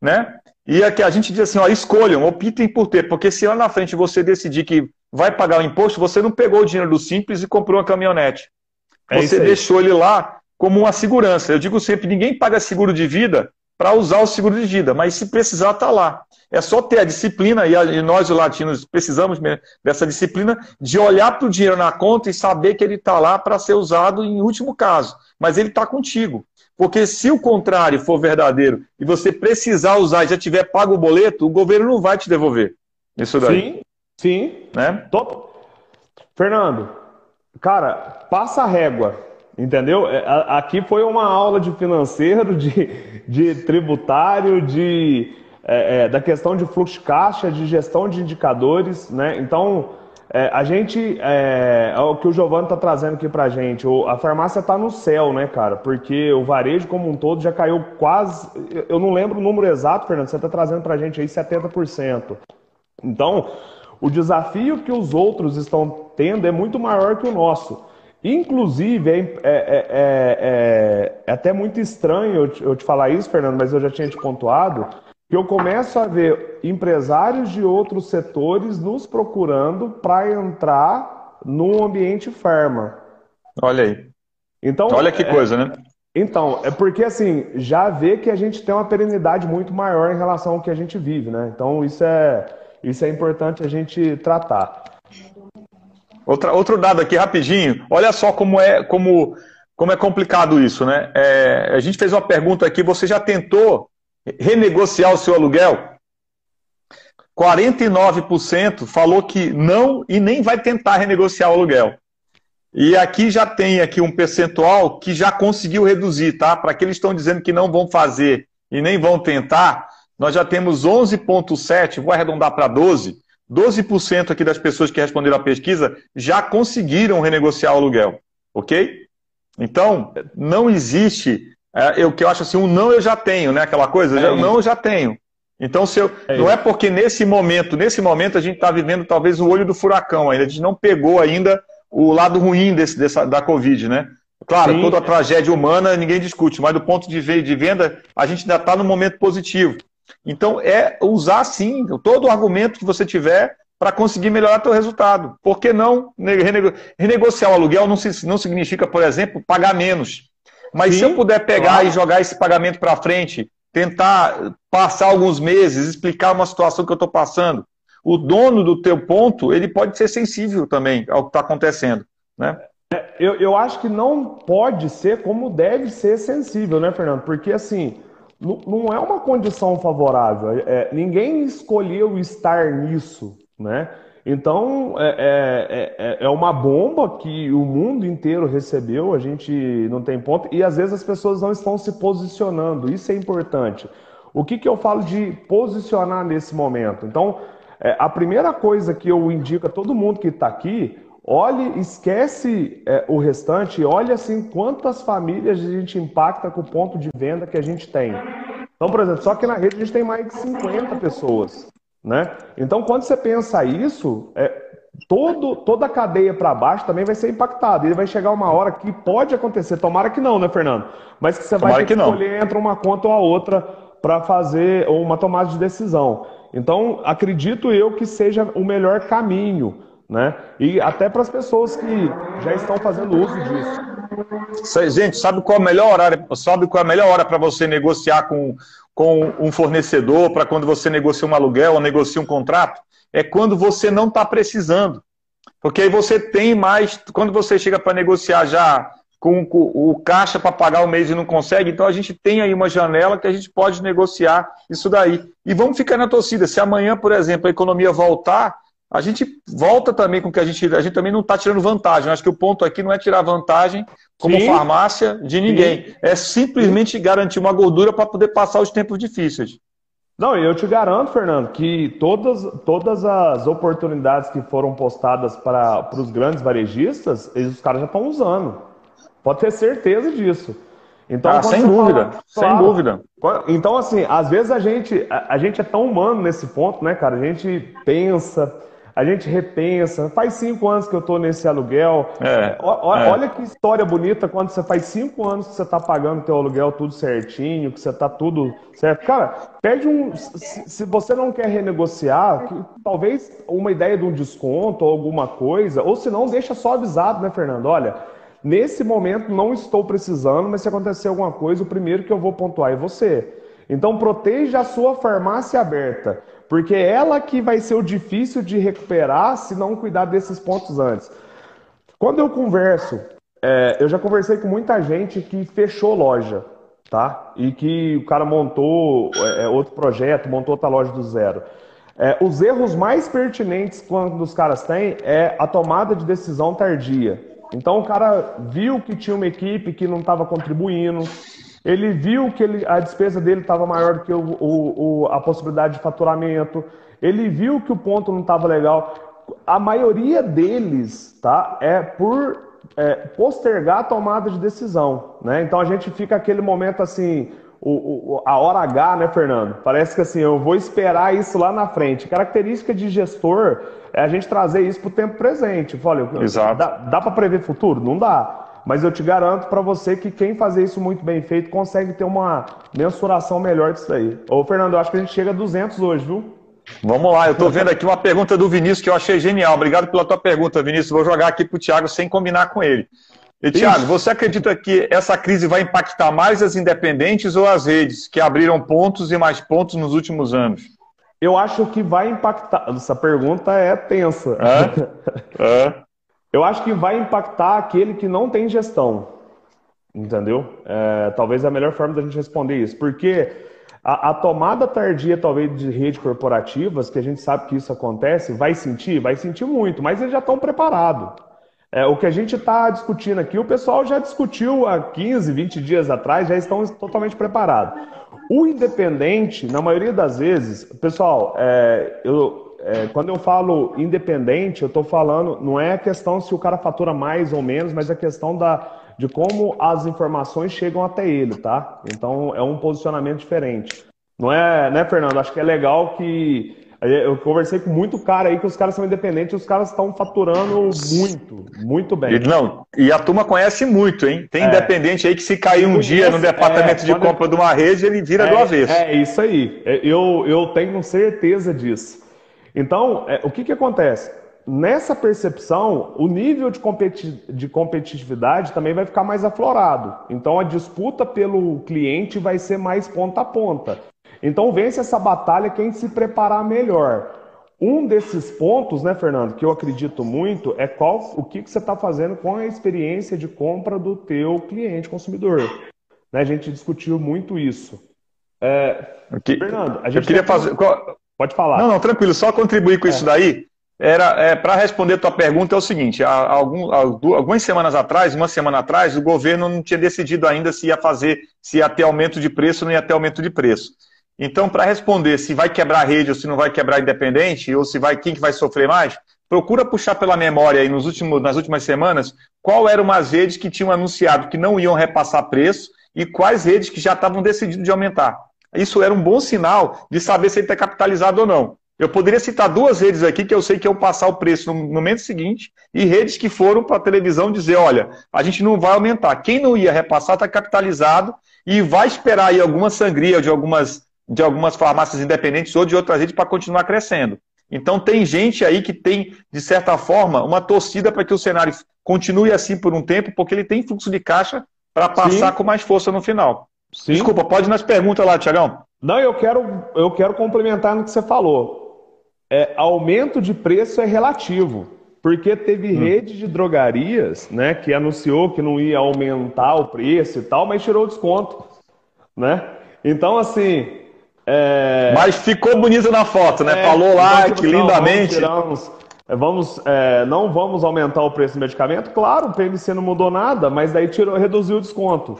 né? E aqui a gente diz assim, ó, escolham, optem por ter, porque se lá na frente você decidir que vai pagar o imposto, você não pegou o dinheiro do Simples e comprou uma caminhonete. É você deixou ele lá como uma segurança. Eu digo sempre, ninguém paga seguro de vida para usar o seguro de vida, mas se precisar, está lá. É só ter a disciplina, e nós, os latinos, precisamos dessa disciplina de olhar para o dinheiro na conta e saber que ele está lá para ser usado em último caso. Mas ele está contigo. Porque se o contrário for verdadeiro e você precisar usar e já tiver pago o boleto, o governo não vai te devolver. Isso daí. Sim, sim. Né? Tô... Fernando, cara, passa a régua. Entendeu? É, aqui foi uma aula de financeiro, de, de tributário, de é, é, da questão de fluxo de caixa, de gestão de indicadores, né? Então, é, a gente, é, é, o que o Giovanni está trazendo aqui para a gente, a farmácia está no céu, né, cara? Porque o varejo como um todo já caiu quase, eu não lembro o número exato, Fernando, você está trazendo para a gente aí 70%. Então, o desafio que os outros estão tendo é muito maior que o nosso. Inclusive, é, é, é, é, até muito estranho eu te, eu te falar isso, Fernando, mas eu já tinha te pontuado que eu começo a ver empresários de outros setores nos procurando para entrar no ambiente farma. Olha aí. Então, Olha que é, coisa, né? Então, é porque assim, já vê que a gente tem uma perenidade muito maior em relação ao que a gente vive, né? Então, isso é, isso é importante a gente tratar. Outra, outro dado aqui, rapidinho. Olha só como é, como, como é complicado isso, né? É, a gente fez uma pergunta aqui, você já tentou renegociar o seu aluguel? 49% falou que não e nem vai tentar renegociar o aluguel. E aqui já tem aqui um percentual que já conseguiu reduzir, tá? Para aqueles que estão dizendo que não vão fazer e nem vão tentar, nós já temos 11,7%, vou arredondar para 12%. 12% aqui das pessoas que responderam à pesquisa já conseguiram renegociar o aluguel, ok? Então, não existe é, eu que eu acho assim, um não eu já tenho, né? Aquela coisa, é não eu já tenho. Então, se eu, é não é porque nesse momento, nesse momento a gente está vivendo talvez o olho do furacão ainda, a gente não pegou ainda o lado ruim desse, dessa, da Covid, né? Claro, Sim. toda a tragédia humana ninguém discute, mas do ponto de venda, a gente ainda está no momento positivo. Então, é usar sim todo o argumento que você tiver para conseguir melhorar seu resultado. Por que não renegociar o aluguel não, não significa, por exemplo, pagar menos. Mas Sim, se eu puder pegar claro. e jogar esse pagamento para frente, tentar passar alguns meses, explicar uma situação que eu estou passando, o dono do teu ponto, ele pode ser sensível também ao que está acontecendo, né? É, eu, eu acho que não pode ser como deve ser sensível, né, Fernando? Porque, assim, não, é uma condição favorável. É, ninguém escolheu estar nisso, né? Então, é, é, é, é, uma bomba que o mundo inteiro recebeu, a gente não tem ponto, e às vezes as pessoas não estão se posicionando, isso é importante. O que, que eu falo de posicionar nesse momento? Então, é, a primeira coisa que eu indico a todo mundo que está aqui, olhe, esquece é, o restante, olhe assim quantas famílias a gente impacta com o ponto de venda que a gente tem. Então, por exemplo, só que na rede a gente tem mais de 50 pessoas. Né? Então, quando você pensa isso, é, todo, toda a cadeia para baixo também vai ser impactada. E vai chegar uma hora que pode acontecer, tomara que não, né, Fernando? Mas que você tomara vai ter que, que escolher entre uma conta ou a outra para fazer uma tomada de decisão. Então, acredito eu que seja o melhor caminho, né? E até para as pessoas que já estão fazendo uso disso. Gente, sabe qual é a melhor hora? Sabe qual é a melhor hora para você negociar com com um fornecedor para quando você negocia um aluguel ou negocia um contrato, é quando você não está precisando. Porque aí você tem mais, quando você chega para negociar já com o caixa para pagar o mês e não consegue, então a gente tem aí uma janela que a gente pode negociar isso daí. E vamos ficar na torcida. Se amanhã, por exemplo, a economia voltar, a gente volta também com que a gente. A gente também não está tirando vantagem. Eu acho que o ponto aqui não é tirar vantagem como Sim. farmácia de ninguém. Sim. É simplesmente garantir uma gordura para poder passar os tempos difíceis. Não, eu te garanto, Fernando, que todas, todas as oportunidades que foram postadas para os grandes varejistas, eles, os caras já estão usando. Pode ter certeza disso. Então, ah, sem dúvida, fala, sem claro, dúvida. Então, assim, às vezes a gente, a, a, gente é tão humano nesse ponto, né, cara? A gente pensa, a gente repensa. Faz cinco anos que eu estou nesse aluguel. É, o, é. Olha que história bonita quando você faz cinco anos que você está pagando teu aluguel tudo certinho, que você está tudo certo. Cara, pede um. Se, se você não quer renegociar, que, talvez uma ideia de um desconto ou alguma coisa, ou se não, deixa só avisado, né, Fernando? Olha. Nesse momento não estou precisando, mas se acontecer alguma coisa, o primeiro que eu vou pontuar é você. Então proteja a sua farmácia aberta porque é ela que vai ser o difícil de recuperar se não cuidar desses pontos antes. Quando eu converso, é, eu já conversei com muita gente que fechou loja, tá? E que o cara montou é, é outro projeto, montou outra loja do zero. É, os erros mais pertinentes quando os caras têm é a tomada de decisão tardia. Então o cara viu que tinha uma equipe que não estava contribuindo, ele viu que ele, a despesa dele estava maior do que o, o, o, a possibilidade de faturamento. Ele viu que o ponto não estava legal. A maioria deles tá, é por é, postergar a tomada de decisão. Né? Então a gente fica aquele momento assim, o, a hora H, né, Fernando? Parece que assim, eu vou esperar isso lá na frente. Característica de gestor é a gente trazer isso para o tempo presente. Olha, Exato. dá, dá para prever futuro? Não dá. Mas eu te garanto para você que quem fazer isso muito bem feito consegue ter uma mensuração melhor disso aí. Ô, Fernando, eu acho que a gente chega a 200 hoje, viu? Vamos lá, eu estou vendo aqui uma pergunta do Vinícius que eu achei genial. Obrigado pela tua pergunta, Vinícius. Vou jogar aqui para o Thiago sem combinar com ele. E, Thiago, você acredita que essa crise vai impactar mais as independentes ou as redes que abriram pontos e mais pontos nos últimos anos? Eu acho que vai impactar. Essa pergunta é tensa. É? é. <laughs> Eu acho que vai impactar aquele que não tem gestão. Entendeu? É, talvez é a melhor forma da gente responder isso. Porque a, a, tomada tardia, talvez, de redes corporativas, que a gente sabe que isso acontece, vai sentir? Vai sentir muito, mas eles já estão preparados. É, o que a gente está discutindo aqui, o pessoal já discutiu há 15, 20 dias atrás, já estão totalmente preparados. O independente, na maioria das vezes, pessoal, é, eu, é, quando eu falo independente, eu estou falando, não é a questão se o cara fatura mais ou menos, mas é a questão da, de como as informações chegam até ele, tá? Então é um posicionamento diferente. Não é, né, Fernando? Acho que é legal que. Eu conversei com muito cara aí que os caras são independentes e os caras estão faturando muito, muito bem. E, não, e a turma conhece muito, hein? Tem é, independente aí que se cair um dia no departamento é, de compra de uma rede, ele vira é, do avesso. É isso aí. É, eu, eu tenho certeza disso. Então, é, o que, que acontece? Nessa percepção, o nível de, competi de competitividade também vai ficar mais aflorado. Então, a disputa pelo cliente vai ser mais ponta a ponta. Então, vence essa batalha quem se preparar melhor. Um desses pontos, né, Fernando, que eu acredito muito é qual, o que, que você está fazendo com a experiência de compra do teu cliente consumidor. Né, a gente discutiu muito isso. É, que, Fernando, a gente eu queria fazer. Qual, Pode falar. Não, não, tranquilo, só contribuir com é. isso daí. Era é, para responder a tua pergunta é o seguinte: há, algum, há, algumas semanas atrás, uma semana atrás, o governo não tinha decidido ainda se ia fazer, se ia ter aumento de preço ou não ia ter aumento de preço. Então, para responder se vai quebrar a rede ou se não vai quebrar independente, ou se vai quem que vai sofrer mais, procura puxar pela memória aí nos últimos, nas últimas semanas qual eram as redes que tinham anunciado que não iam repassar preço e quais redes que já estavam decidindo de aumentar isso era um bom sinal de saber se ele está capitalizado ou não. Eu poderia citar duas redes aqui que eu sei que eu passar o preço no momento seguinte e redes que foram para a televisão dizer, olha, a gente não vai aumentar. Quem não ia repassar está capitalizado e vai esperar aí alguma sangria de algumas, de algumas farmácias independentes ou de outras redes para continuar crescendo. Então tem gente aí que tem, de certa forma, uma torcida para que o cenário continue assim por um tempo, porque ele tem fluxo de caixa para passar Sim. com mais força no final. Sim. Desculpa, pode ir nas perguntas lá, Tiagão. Não, eu quero, eu quero complementar no que você falou. É, aumento de preço é relativo, porque teve hum. rede de drogarias né, que anunciou que não ia aumentar o preço e tal, mas tirou o desconto. Né? Então, assim, É... Mas ficou bonito na foto, né? É, Falou lá então, tipo, que lindamente. Vamos, vamos é, não vamos aumentar o preço do medicamento. Claro, o PMC não mudou nada, mas daí tirou, reduziu o desconto.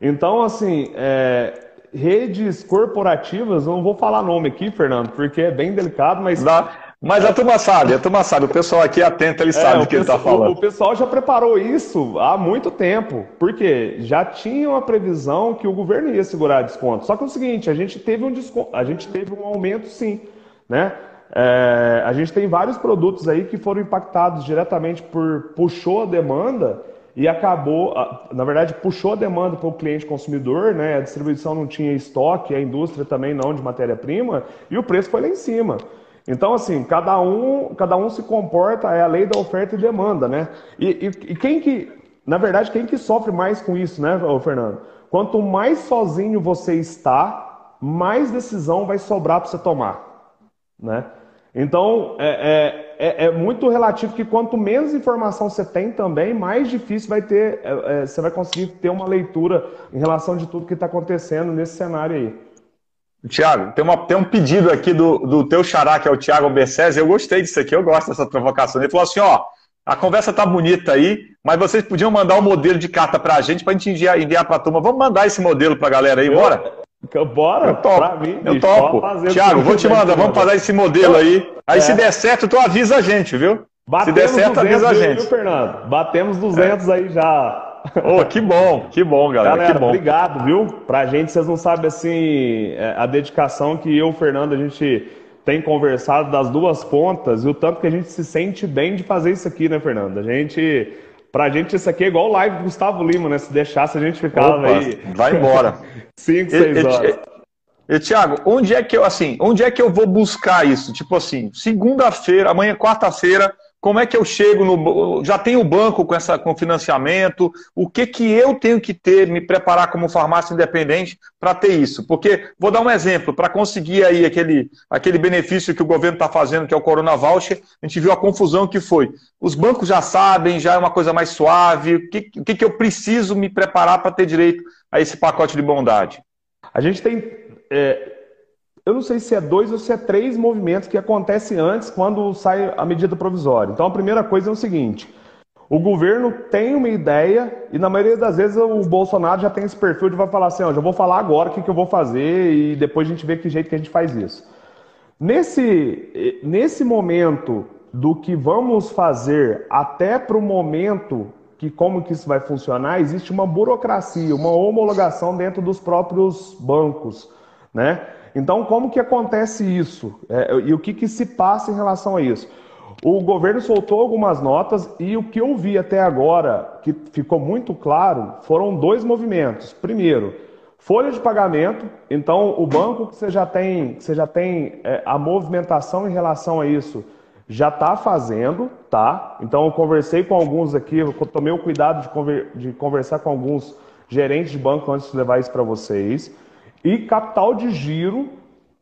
Então, assim, é, redes corporativas, não vou falar nome aqui, Fernando, porque é bem delicado, mas. Não, mas a turma sabe, a turma sabe, o pessoal aqui é atento, ele é, sabe o que pessoal, ele está falando. O pessoal já preparou isso há muito tempo, porque já tinha uma previsão que o governo ia segurar desconto. Só que é o seguinte, a gente teve um desconto, a gente teve um aumento sim, né? É, a gente tem vários produtos aí que foram impactados diretamente por puxou a demanda e acabou, na verdade, puxou a demanda para o cliente consumidor, né? A distribuição não tinha estoque, a indústria também não de matéria-prima, e o preço foi lá em cima. Então, assim, cada um, cada um se comporta, é a lei da oferta e demanda, né? E, e, e quem que, na verdade, quem que sofre mais com isso, né, Fernando? Quanto mais sozinho você está, mais decisão vai sobrar para você tomar, né? Então, é, é, é, é, muito relativo que quanto menos informação você tem também, mais difícil vai ter, é, é, você vai conseguir ter uma leitura em relação de tudo que está acontecendo nesse cenário aí. Tiago, tem, tem um pedido aqui do, do teu xará, que é o Tiago Bercese, eu gostei disso aqui, eu gosto dessa provocação. Ele falou assim, ó, a conversa tá bonita aí, mas vocês podiam mandar um modelo de carta para a gente, para a gente enviar, enviar para a turma. Vamos mandar esse modelo para a galera aí, bora? Bora, eu topo. Mim, eu topo. Tiago, vou te mandar, vamos fazer esse modelo aí. Aí é. se der certo, tu avisa a gente, viu? Batemos se der certo, avisa a gente. Viu, Fernando? Batemos 200 é. aí já. Oh, que bom, que bom, galera. Galera, que bom. obrigado, viu? Pra gente, vocês não sabem assim é, a dedicação que eu Fernando a gente tem conversado das duas pontas e o tanto que a gente se sente bem de fazer isso aqui, né, Fernando? A gente Pra gente isso aqui é igual live do Gustavo Lima, né? Se deixasse a gente ficava Opa, aí. Vai embora. <laughs> Cinco, seis horas. E, e, Tiago, onde é que eu assim, onde é que eu vou buscar isso? Tipo assim, segunda-feira, amanhã quarta-feira, como é que eu chego no. Já tenho o banco com, essa, com financiamento? O que, que eu tenho que ter, me preparar como farmácia independente para ter isso? Porque, vou dar um exemplo, para conseguir aí aquele, aquele benefício que o governo está fazendo, que é o Corona Voucher, a gente viu a confusão que foi. Os bancos já sabem, já é uma coisa mais suave. O que, o que, que eu preciso me preparar para ter direito a esse pacote de bondade? A gente tem. É eu não sei se é dois ou se é três movimentos que acontecem antes quando sai a medida provisória. Então a primeira coisa é o seguinte: o governo tem uma ideia e na maioria das vezes o Bolsonaro já tem esse perfil de vai falar assim, ó, já vou falar agora o que, que eu vou fazer e depois a gente vê que jeito que a gente faz isso. Nesse, nesse momento do que vamos fazer até para o momento que como que isso vai funcionar, existe uma burocracia, uma homologação dentro dos próprios bancos, né? Então, como que acontece isso? É, e o que, que se passa em relação a isso? O governo soltou algumas notas e o que eu vi até agora, que ficou muito claro, foram dois movimentos. Primeiro, folha de pagamento. Então, o banco que você já tem, você já tem é, a movimentação em relação a isso, já está fazendo, tá? Então, eu conversei com alguns aqui, eu tomei o cuidado de, conver, de conversar com alguns gerentes de banco antes de levar isso para vocês. E capital de giro,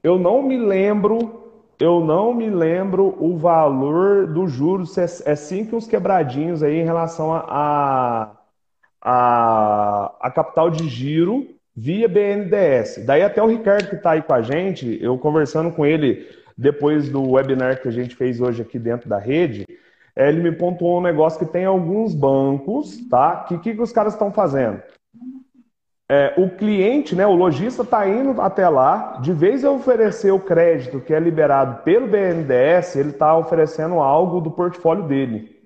eu não me lembro, eu não me lembro o valor do juros, é, é cinco uns quebradinhos aí em relação a, a, a capital de giro via BNDES. Daí até o Ricardo que está aí com a gente, eu conversando com ele depois do webinar que a gente fez hoje aqui dentro da rede, ele me pontuou um negócio que tem alguns bancos, tá? Que que, que os caras estão fazendo? É, o cliente, né, o lojista está indo até lá, de vez em oferecer o crédito que é liberado pelo BNDES, ele está oferecendo algo do portfólio dele.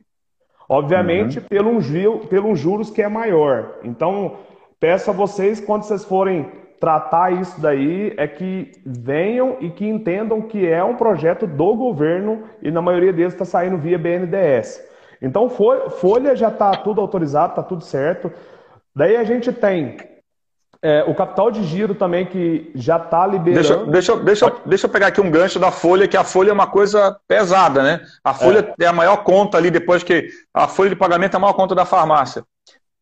Obviamente, uhum. pelo, pelo juros que é maior. Então, peço a vocês, quando vocês forem tratar isso daí, é que venham e que entendam que é um projeto do governo e na maioria deles está saindo via BNDES. Então, folha já está tudo autorizado, está tudo certo. Daí a gente tem é, o capital de giro também que já está liberando. Deixa, deixa, deixa, deixa eu pegar aqui um gancho da folha, que a folha é uma coisa pesada, né? A folha é. é a maior conta ali, depois que a folha de pagamento é a maior conta da farmácia.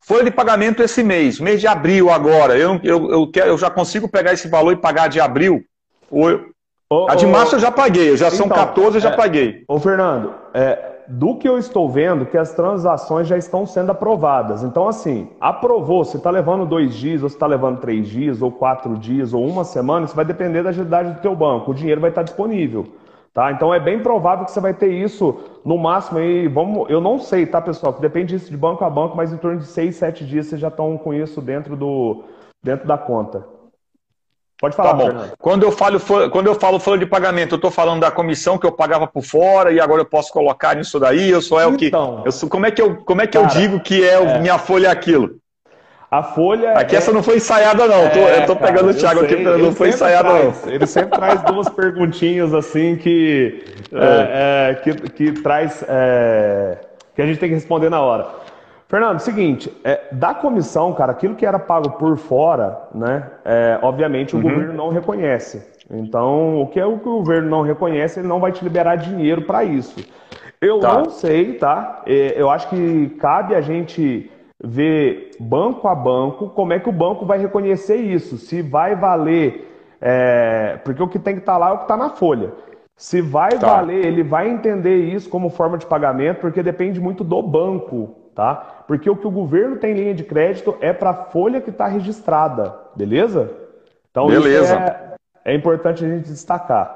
Folha de pagamento esse mês, mês de abril agora. Eu, eu, eu, quero, eu já consigo pegar esse valor e pagar de abril? Ou, a de março eu já paguei, já então, são 14, eu já é, paguei. Ô, Fernando, é, do que eu estou vendo, que as transações já estão sendo aprovadas. Então, assim, aprovou, se está levando dois dias, ou se está levando três dias, ou quatro dias, ou uma semana, isso vai depender da agilidade do teu banco. O dinheiro vai estar disponível. Tá? Então é bem provável que você vai ter isso no máximo aí, vamos, eu não sei, tá, pessoal? Que depende disso de banco a banco, mas em torno de seis, sete dias vocês já estão com isso dentro, do, dentro da conta. Pode falar, tá bom. Fernando. Quando eu falo, quando eu falo folha de pagamento, eu estou falando da comissão que eu pagava por fora e agora eu posso colocar nisso daí, eu sou é o que. Então, eu sou, como é que eu, como é que cara, eu digo que é, é, minha folha aquilo? A folha. Aqui é... essa não foi ensaiada, não. É, tô, eu cara, pegando o Thiago sei, aqui, não foi ensaiada, traz, não. Ele sempre traz duas perguntinhas assim que, é. É, é. que, que traz. É, que a gente tem que responder na hora. Fernando, seguinte, é, da comissão, cara, aquilo que era pago por fora, né? É, obviamente o uhum. governo não reconhece. Então, o que é o que o governo não reconhece, ele não vai te liberar dinheiro para isso. Eu tá. não sei, tá? É, eu acho que cabe a gente ver banco a banco como é que o banco vai reconhecer isso. Se vai valer. É, porque o que tem que estar tá lá é o que está na folha. Se vai tá. valer, ele vai entender isso como forma de pagamento, porque depende muito do banco tá? Porque o que o governo tem linha de crédito é para a folha que está registrada, beleza? Então beleza. É, é, importante a gente destacar.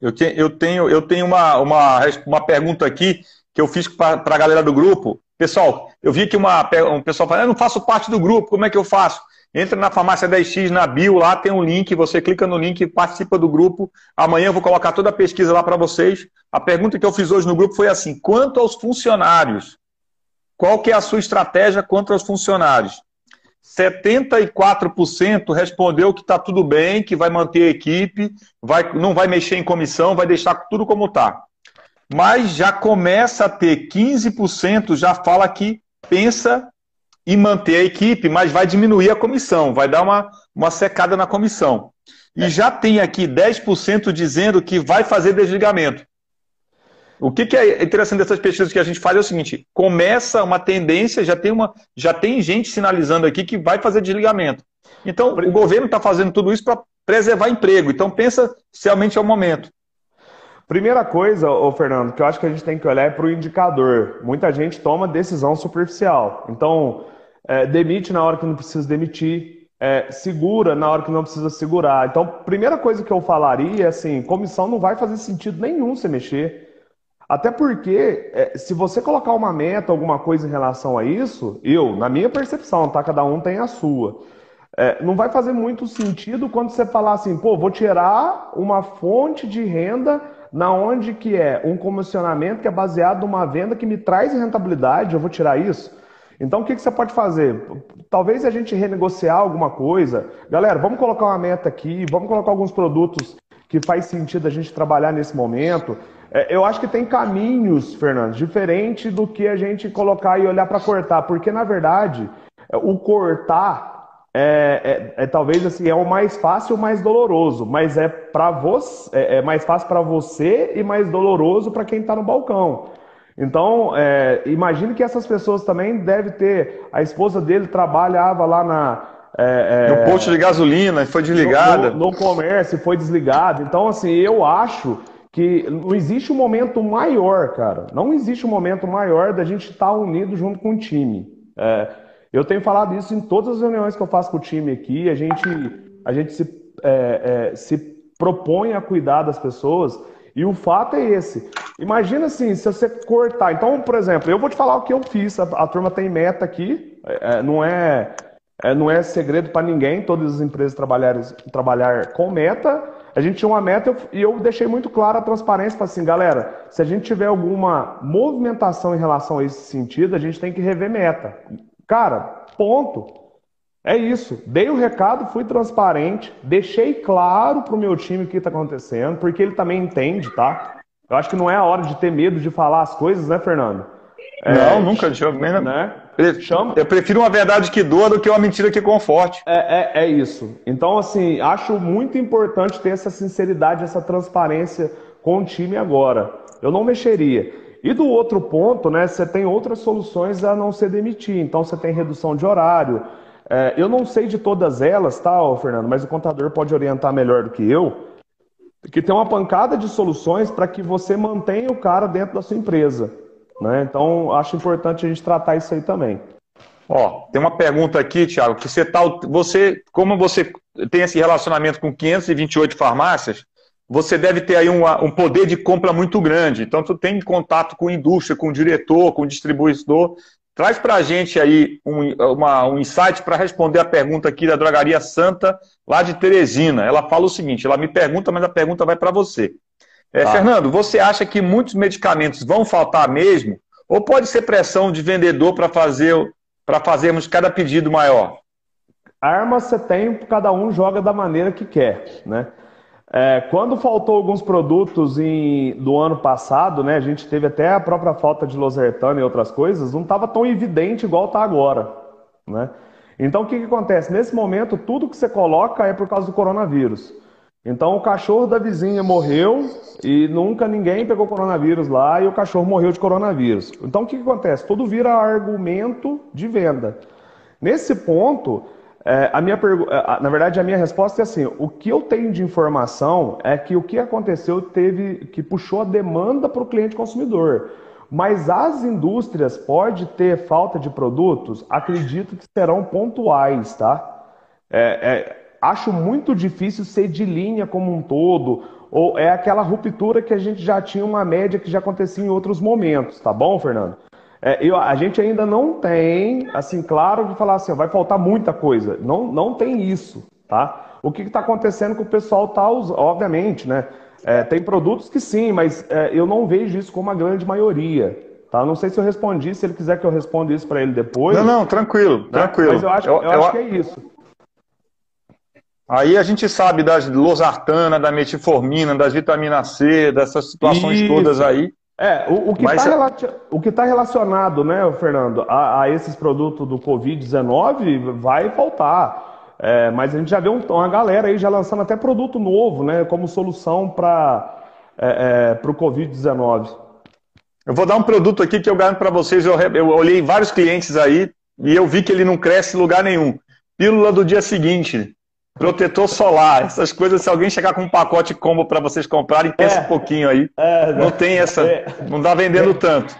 Eu, te, eu tenho, eu tenho uma, uma, uma pergunta aqui que eu fiz para a galera do grupo. Pessoal, eu vi que uma, um pessoal falando, eu não faço parte do grupo, como é que eu faço? Entra na farmácia 10x, na bio, lá tem um link, você clica no link e participa do grupo. Amanhã eu vou colocar toda a pesquisa lá para vocês. A pergunta que eu fiz hoje no grupo foi assim: quanto aos funcionários, qual que é a sua estratégia contra os funcionários? 74% respondeu que está tudo bem, que vai manter a equipe, vai, não vai mexer em comissão, vai deixar tudo como está. Mas já começa a ter 15% já fala que pensa em manter a equipe, mas vai diminuir a comissão, vai dar uma, uma secada na comissão. E já tem aqui 10% dizendo que vai fazer desligamento. O que, que, é interessante dessas pesquisas que a gente faz é o seguinte: começa uma tendência, já tem, uma, já tem gente sinalizando aqui que vai fazer desligamento. Então, o governo está fazendo tudo isso para preservar emprego. Então, pensa se realmente é o momento. Primeira coisa, ô Fernando, que eu acho que a gente tem que olhar é para o indicador. Muita gente toma decisão superficial. Então, é, demite na hora que não precisa demitir, é, segura na hora que não precisa segurar. Então, primeira coisa que eu falaria é assim: comissão não vai fazer sentido nenhum você mexer. Até porque, é, se você colocar uma meta, alguma coisa em relação a isso, eu, na minha percepção, tá? Cada um tem a sua. É, não vai fazer muito sentido quando você falar assim, pô, vou tirar uma fonte de renda na onde que é um comissionamento que é baseado numa venda que me traz rentabilidade, eu vou tirar isso. Então, o que, que você pode fazer? Talvez a gente renegociar alguma coisa. Galera, vamos colocar uma meta aqui, vamos colocar alguns produtos que faz sentido a gente trabalhar nesse momento. É, eu acho que tem caminhos, Fernando, diferente do que a gente colocar e olhar para cortar, porque na verdade o cortar é, é, é, talvez assim é o mais fácil, o mais doloroso, mas é para você é, é, mais fácil para você e mais doloroso para quem está no balcão. Então, é, imagine que essas pessoas também devem ter. A esposa dele trabalhava lá na. É, é, no posto de gasolina, foi desligada. No, no, no comércio, foi desligado. Então, assim, eu acho que não existe um momento maior, cara. Não existe um momento maior da gente estar tá unido junto com o time. É, eu tenho falado isso em todas as reuniões que eu faço com o time aqui. A gente, a gente se, é, é, se propõe a cuidar das pessoas. E o fato é esse. Imagina assim, se você cortar. Então, por exemplo, eu vou te falar o que eu fiz. A, a turma tem meta aqui. É, não é, é, não é segredo para ninguém. Todas as empresas trabalhar, trabalhar com meta. A gente tinha uma meta e eu deixei muito claro a transparência para assim, galera, se a gente tiver alguma movimentação em relação a esse sentido, a gente tem que rever meta. Cara, ponto. É isso. Dei o recado, fui transparente, deixei claro para o meu time o que está acontecendo, porque ele também entende, tá? Eu acho que não é a hora de ter medo de falar as coisas, né, Fernando? É, não, nunca, Diogo. Né? Chama... Eu prefiro uma verdade que doa do que uma mentira que conforte. É, é, é, isso. Então, assim, acho muito importante ter essa sinceridade, essa transparência com o time agora. Eu não mexeria. E do outro ponto, né, você tem outras soluções a não ser demitir. Então, você tem redução de horário. É, eu não sei de todas elas, tá, Fernando, mas o contador pode orientar melhor do que eu. que tem uma pancada de soluções para que você mantenha o cara dentro da sua empresa. Né? Então, acho importante a gente tratar isso aí também. Ó, tem uma pergunta aqui, Thiago, que você tá, você, como você tem esse relacionamento com 528 farmácias, você deve ter aí um, poder de compra muito grande. Então, tu tem contato com indústria, com diretor, com distribuidor. Traz para a gente aí um, uma, um insight para responder a pergunta aqui da Drogaria Santa, lá de Teresina. Ela fala o seguinte: ela me pergunta, mas a pergunta vai para você. É, tá. Fernando, você acha que muitos medicamentos vão faltar mesmo? Ou pode ser pressão de vendedor para fazer para fazermos cada pedido maior? Arma você tem, cada um joga da maneira que quer, né? É, quando faltou alguns produtos em, do ano passado, né, a gente teve até a própria falta de losartana e outras coisas, não estava tão evidente igual está agora, né? Então o que, que acontece? Nesse momento, tudo que você coloca é por causa do coronavírus. Então o cachorro da vizinha morreu e nunca ninguém pegou coronavírus lá e o cachorro morreu de coronavírus. Então o que, que acontece? Tudo vira argumento de venda. Nesse ponto, é, a minha pergu... É, na verdade, a minha resposta é assim: o que eu tenho de informação é que o que aconteceu teve que puxou a demanda para o cliente consumidor. Mas as indústrias pode ter falta de produtos, acredito que serão pontuais, tá? É, é, acho muito difícil ser de linha como um todo, ou é aquela ruptura que a gente já tinha uma média que já acontecia em outros momentos, tá bom, Fernando? É, eu, a gente ainda não tem, assim, claro, de falar assim, vai faltar muita coisa. Não, não tem isso, tá? O que está acontecendo com o pessoal está, obviamente, né? É, tem produtos que sim, mas é, eu não vejo isso como a grande maioria. Tá? Não sei se eu respondi, se ele quiser que eu responda isso para ele depois. Não, não, tranquilo, né? tranquilo. Mas eu acho, eu, eu, eu acho que é isso. Aí a gente sabe das losartana, da metformina, das vitaminas C, dessas situações Isso. todas aí. É, o, o que está tá relacionado, né, Fernando, a, a esses produtos do Covid-19 vai faltar. É, mas a gente já vê um, uma galera aí já lançando até produto novo, né, como solução para é, é, o Covid-19. Eu vou dar um produto aqui que eu garanto para vocês. Eu, eu olhei vários clientes aí e eu vi que ele não cresce em lugar nenhum. Pílula do dia seguinte. Protetor solar, essas coisas, se alguém chegar com um pacote combo para vocês comprarem, pensa é, um pouquinho aí. É, não tem essa, é, não dá vendendo tanto.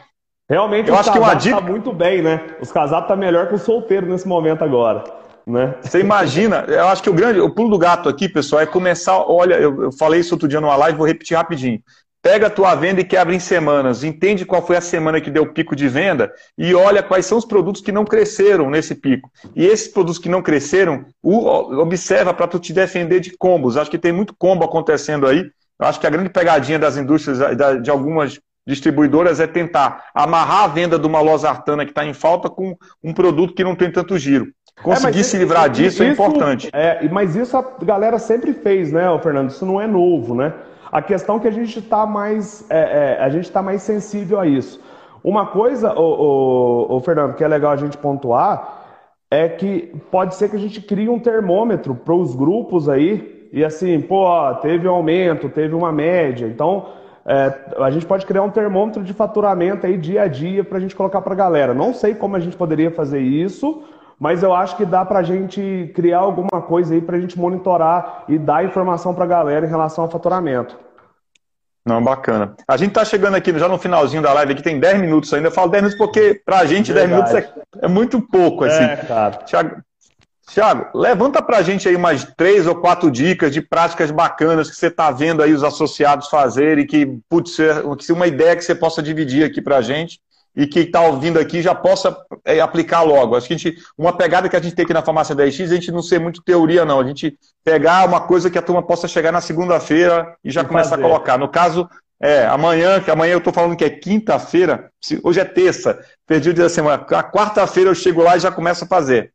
Realmente eu acho que uma dica tá muito bem, né? Os casados tá melhor que o solteiro nesse momento agora. Né? Você imagina, eu acho que o grande, o pulo do gato aqui, pessoal, é começar. Olha, eu, eu falei isso outro dia numa live, vou repetir rapidinho. Pega a tua venda e quebra em semanas. Entende qual foi a semana que deu o pico de venda e olha quais são os produtos que não cresceram nesse pico. E esses produtos que não cresceram, observa para tu te defender de combos. Acho que tem muito combo acontecendo aí. Eu acho que a grande pegadinha das indústrias, de algumas distribuidoras, é tentar amarrar a venda de uma losartana que está em falta com um produto que não tem tanto giro. Conseguir é, se livrar disso é isso, é importante. É, mas isso a galera sempre fez, né, Fernando? Isso não é novo, né? A questão é que a gente está mais, é, é, a gente tá mais sensível a isso. Uma coisa, o, o, Fernando, que é legal a gente pontuar, é que pode ser que a gente crie um termômetro para os grupos aí, e assim, pô, teve um aumento, teve uma média. Então, é, a gente pode criar um termômetro de faturamento aí dia a dia para a gente colocar para a galera. Não sei como a gente poderia fazer isso, mas eu acho que dá para a gente criar alguma coisa aí para a gente monitorar e dar informação para a galera em relação ao faturamento. Não, bacana. A gente está chegando aqui já no finalzinho da live, aqui tem 10 minutos ainda. Eu falo 10 minutos porque para a gente Verdade. 10 minutos é, é, muito pouco. Assim. É, cara. Thiago, levanta para a gente aí umas três ou quatro dicas de práticas bacanas que você está vendo aí os associados fazerem, que putz, ser uma ideia que você possa dividir aqui para a gente e que está ouvindo aqui já possa é, aplicar logo. Acho que a gente, uma pegada que a gente tem aqui na farmácia 10X, a gente não ser muito teoria, não. A gente pegar uma coisa que a turma possa chegar na segunda-feira e já começar a colocar. No caso, é, amanhã, que amanhã eu estou falando que é quinta-feira, hoje é terça, perdi o dia da semana. A quarta-feira eu chego lá e já começo a fazer.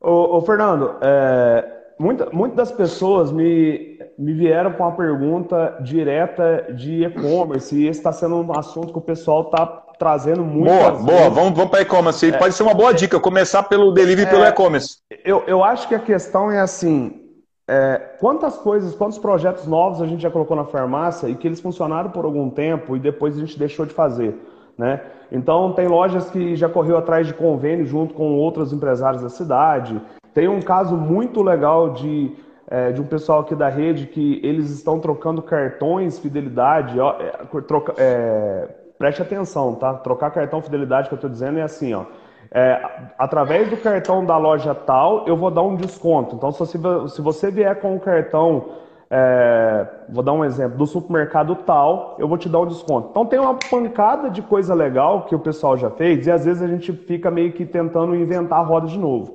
Ô, ô Fernando, é, muitas muita das pessoas me, me vieram com a pergunta direta de e-commerce, e esse está sendo um assunto que o pessoal está trazendo muito. Boa, boa, vamos, vamos para e-commerce. É, Pode ser uma boa dica, começar pelo delivery é, pelo e-commerce. Eu, eu acho que a questão é assim: é, quantas coisas, quantos projetos novos a gente já colocou na farmácia e que eles funcionaram por algum tempo e depois a gente deixou de fazer. Né? Então, tem lojas que já correu atrás de convênio junto com outros empresários da cidade. Tem um caso muito legal de é, de um pessoal aqui da rede que eles estão trocando cartões fidelidade. Ó, é, troca, é, preste atenção, tá? Trocar cartão fidelidade que eu estou dizendo é assim, ó. É, através do cartão da loja tal, eu vou dar um desconto. Então, se você, se você vier com o cartão, é, vou dar um exemplo, do supermercado tal, eu vou te dar um desconto. Então, tem uma pancada de coisa legal que o pessoal já fez e às vezes a gente fica meio que tentando inventar a roda de novo.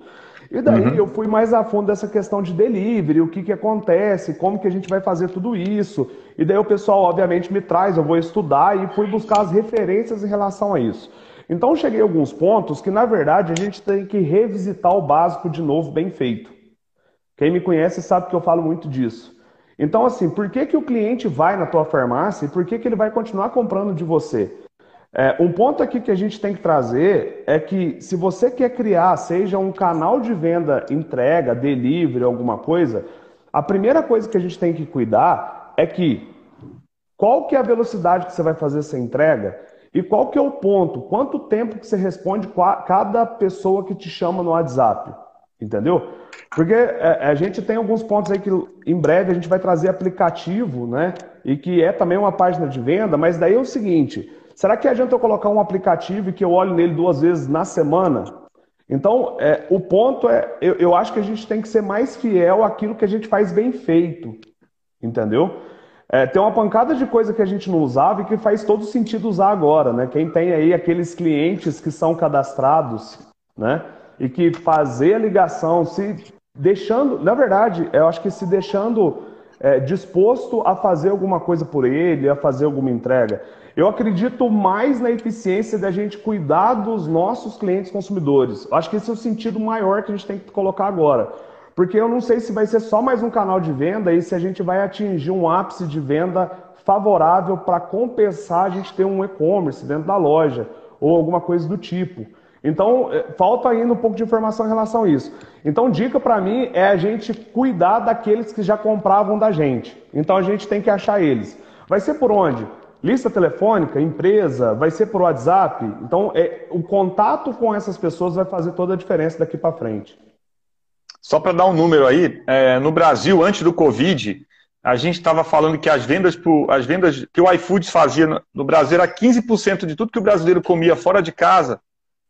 E daí uhum. eu fui mais a fundo dessa questão de delivery, o que, que acontece, como que a gente vai fazer tudo isso. E daí o pessoal, obviamente, me traz, eu vou estudar e fui buscar as referências em relação a isso. Então cheguei a alguns pontos que, na verdade, a gente tem que revisitar o básico de novo, bem feito. Quem me conhece sabe que eu falo muito disso. Então, assim, por que, que o cliente vai na tua farmácia e por que, que ele vai continuar comprando de você? É, um ponto aqui que a gente tem que trazer é que se você quer criar, seja um canal de venda, entrega, delivery, alguma coisa, a primeira coisa que a gente tem que cuidar é que qual que é a velocidade que você vai fazer essa entrega e qual que é o ponto, quanto tempo que você responde cada pessoa que te chama no WhatsApp, entendeu? Porque é, a gente tem alguns pontos aí que em breve a gente vai trazer aplicativo, né? E que é também uma página de venda, mas daí é o seguinte Será que adianta eu colocar um aplicativo e que eu olhe nele duas vezes na semana? Então, é, o ponto é, eu, eu acho que a gente tem que ser mais fiel àquilo que a gente faz bem feito, entendeu? É, tem uma pancada de coisa que a gente não usava e que faz todo sentido usar agora, né? Quem tem aí aqueles clientes que são cadastrados, né? E que fazer a ligação, se deixando, na verdade, eu acho que se deixando é, disposto a fazer alguma coisa por ele, a fazer alguma entrega. Eu acredito mais na eficiência da gente cuidar dos nossos clientes consumidores. Acho que esse é o sentido maior que a gente tem que colocar agora. Porque eu não sei se vai ser só mais um canal de venda e se a gente vai atingir um ápice de venda favorável para compensar a gente ter um e-commerce dentro da loja ou alguma coisa do tipo. Então, é, falta ainda um pouco de informação em relação a isso. Então, dica para mim é a gente cuidar daqueles que já compravam da gente. Então, a gente tem que achar eles. Vai ser por onde? Lista telefônica, empresa, vai ser por WhatsApp. Então, é, o contato com essas pessoas vai fazer toda a diferença daqui para frente. Só para dar um número aí, é, no Brasil, antes do Covid, a gente estava falando que as vendas, pro, as vendas que o iFood fazia no, no Brasil era 15% de tudo que o brasileiro comia fora de casa,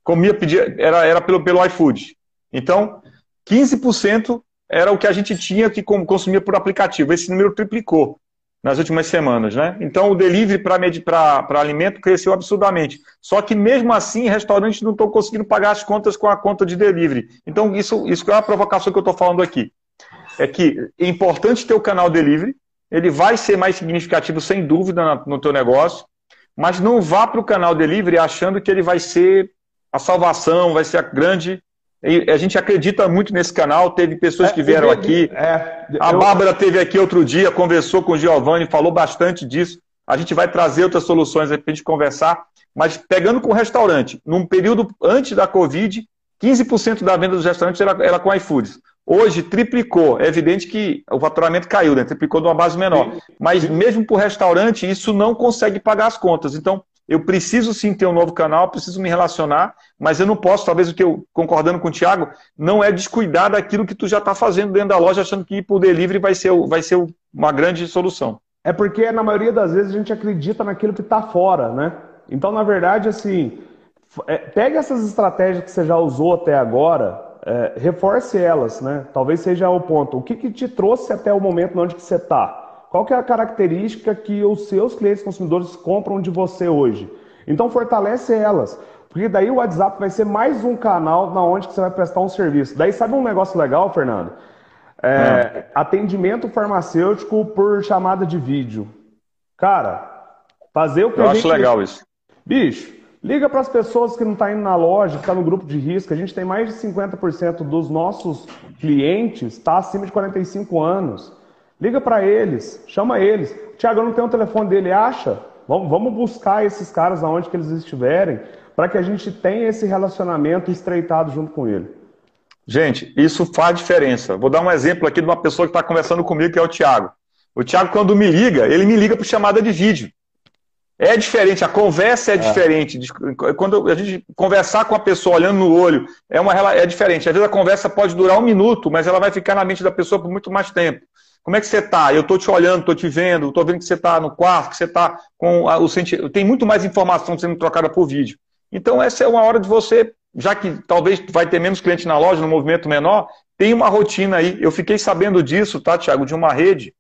comia, pedia, era, era pelo, pelo iFood. Então, 15% era o que a gente tinha que consumia por aplicativo. Esse número triplicou nas últimas semanas, né? Então o delivery para alimento cresceu absurdamente. Só que mesmo assim, restaurantes não estão conseguindo pagar as contas com a conta de delivery. Então isso, isso é uma provocação que eu estou falando aqui. É que é importante ter o canal delivery, ele vai ser mais significativo sem dúvida no teu negócio, mas não vá para o canal delivery achando que ele vai ser a salvação, vai ser a grande e a gente acredita muito nesse canal, teve pessoas é, que vieram aqui. É, a eu... Bárbara teve aqui outro dia, conversou com o Giovanni, falou bastante disso. A gente vai trazer outras soluções para a gente conversar. Mas pegando com o restaurante, num período antes da Covid, 15% da venda dos restaurantes era, era com iFoods. Hoje triplicou. É evidente que o faturamento caiu, né? triplicou de uma base menor. Mas mesmo para o restaurante, isso não consegue pagar as contas. Então, eu preciso sim ter um novo canal, preciso me relacionar, mas eu não posso, talvez o que eu, concordando com o Thiago, não é descuidar daquilo que tu já está fazendo dentro da loja, achando que ir o delivery vai ser, vai ser uma grande solução. É porque, na maioria das vezes, a gente acredita naquilo que está fora, né? Então, na verdade, assim, é, pega essas estratégias que você já usou até agora, é, reforce elas, né? Talvez seja o ponto. O que, que te trouxe até o momento onde que você está? Qual que é a característica que os seus clientes consumidores compram de você hoje? Então fortalece elas. Porque daí o WhatsApp vai ser mais um canal na onde você vai prestar um serviço. Daí sabe um negócio legal, Fernando? É, é. Atendimento farmacêutico por chamada de vídeo. Cara, fazer o que Eu a gente... acho legal isso. Bicho, liga para as pessoas que não estão tá indo na loja, que estão tá no grupo de risco. A gente tem mais de 50% dos nossos clientes está acima de 45 anos. Liga para eles, chama eles. Tiago, eu não tenho o telefone dele, acha? Vamos, vamos buscar esses caras aonde que eles estiverem, para que a gente tenha esse relacionamento estreitado junto com ele. Gente, isso faz diferença. Vou dar um exemplo aqui de uma pessoa que está conversando comigo, que é o Tiago. O Tiago, quando me liga, ele me liga por chamada de vídeo. É diferente, a conversa é, é, diferente. Quando a gente conversar com a pessoa olhando no olho, é, uma, é diferente. Às vezes a conversa pode durar um minuto, mas ela vai ficar na mente da pessoa por muito mais tempo. Como é que você está? Eu estou te olhando, estou te vendo, estou vendo que você está no quarto, que você está com a, o sentimento. Tem muito mais informação sendo trocada por vídeo. Então, essa é uma hora de você, já que talvez vai ter menos cliente na loja, no movimento menor, tem uma rotina aí. Eu fiquei sabendo disso, tá, Tiago, de uma rede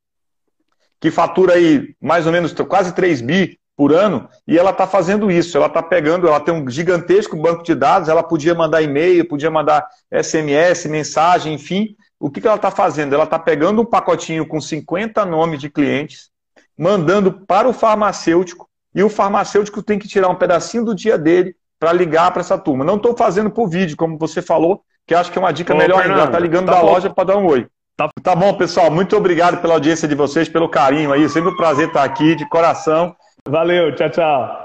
que fatura aí mais ou menos quase 3 bi por ano, e ela está fazendo isso. Ela está pegando, ela tem um gigantesco banco de dados, ela podia mandar e-mail, podia mandar SMS, mensagem, enfim. O que, que ela está fazendo? Ela está pegando um pacotinho com 50 nomes de clientes, mandando para o farmacêutico, e o farmacêutico tem que tirar um pedacinho do dia dele para ligar para essa turma. Não estou fazendo por vídeo, como você falou, que acho que é uma dica Ô, melhor ainda. Ela está ligando tá da bom. loja para dar um oi. Tá... tá bom, pessoal. Muito obrigado pela audiência de vocês, pelo carinho aí. Sempre um prazer estar aqui, de coração. Valeu, tchau, tchau.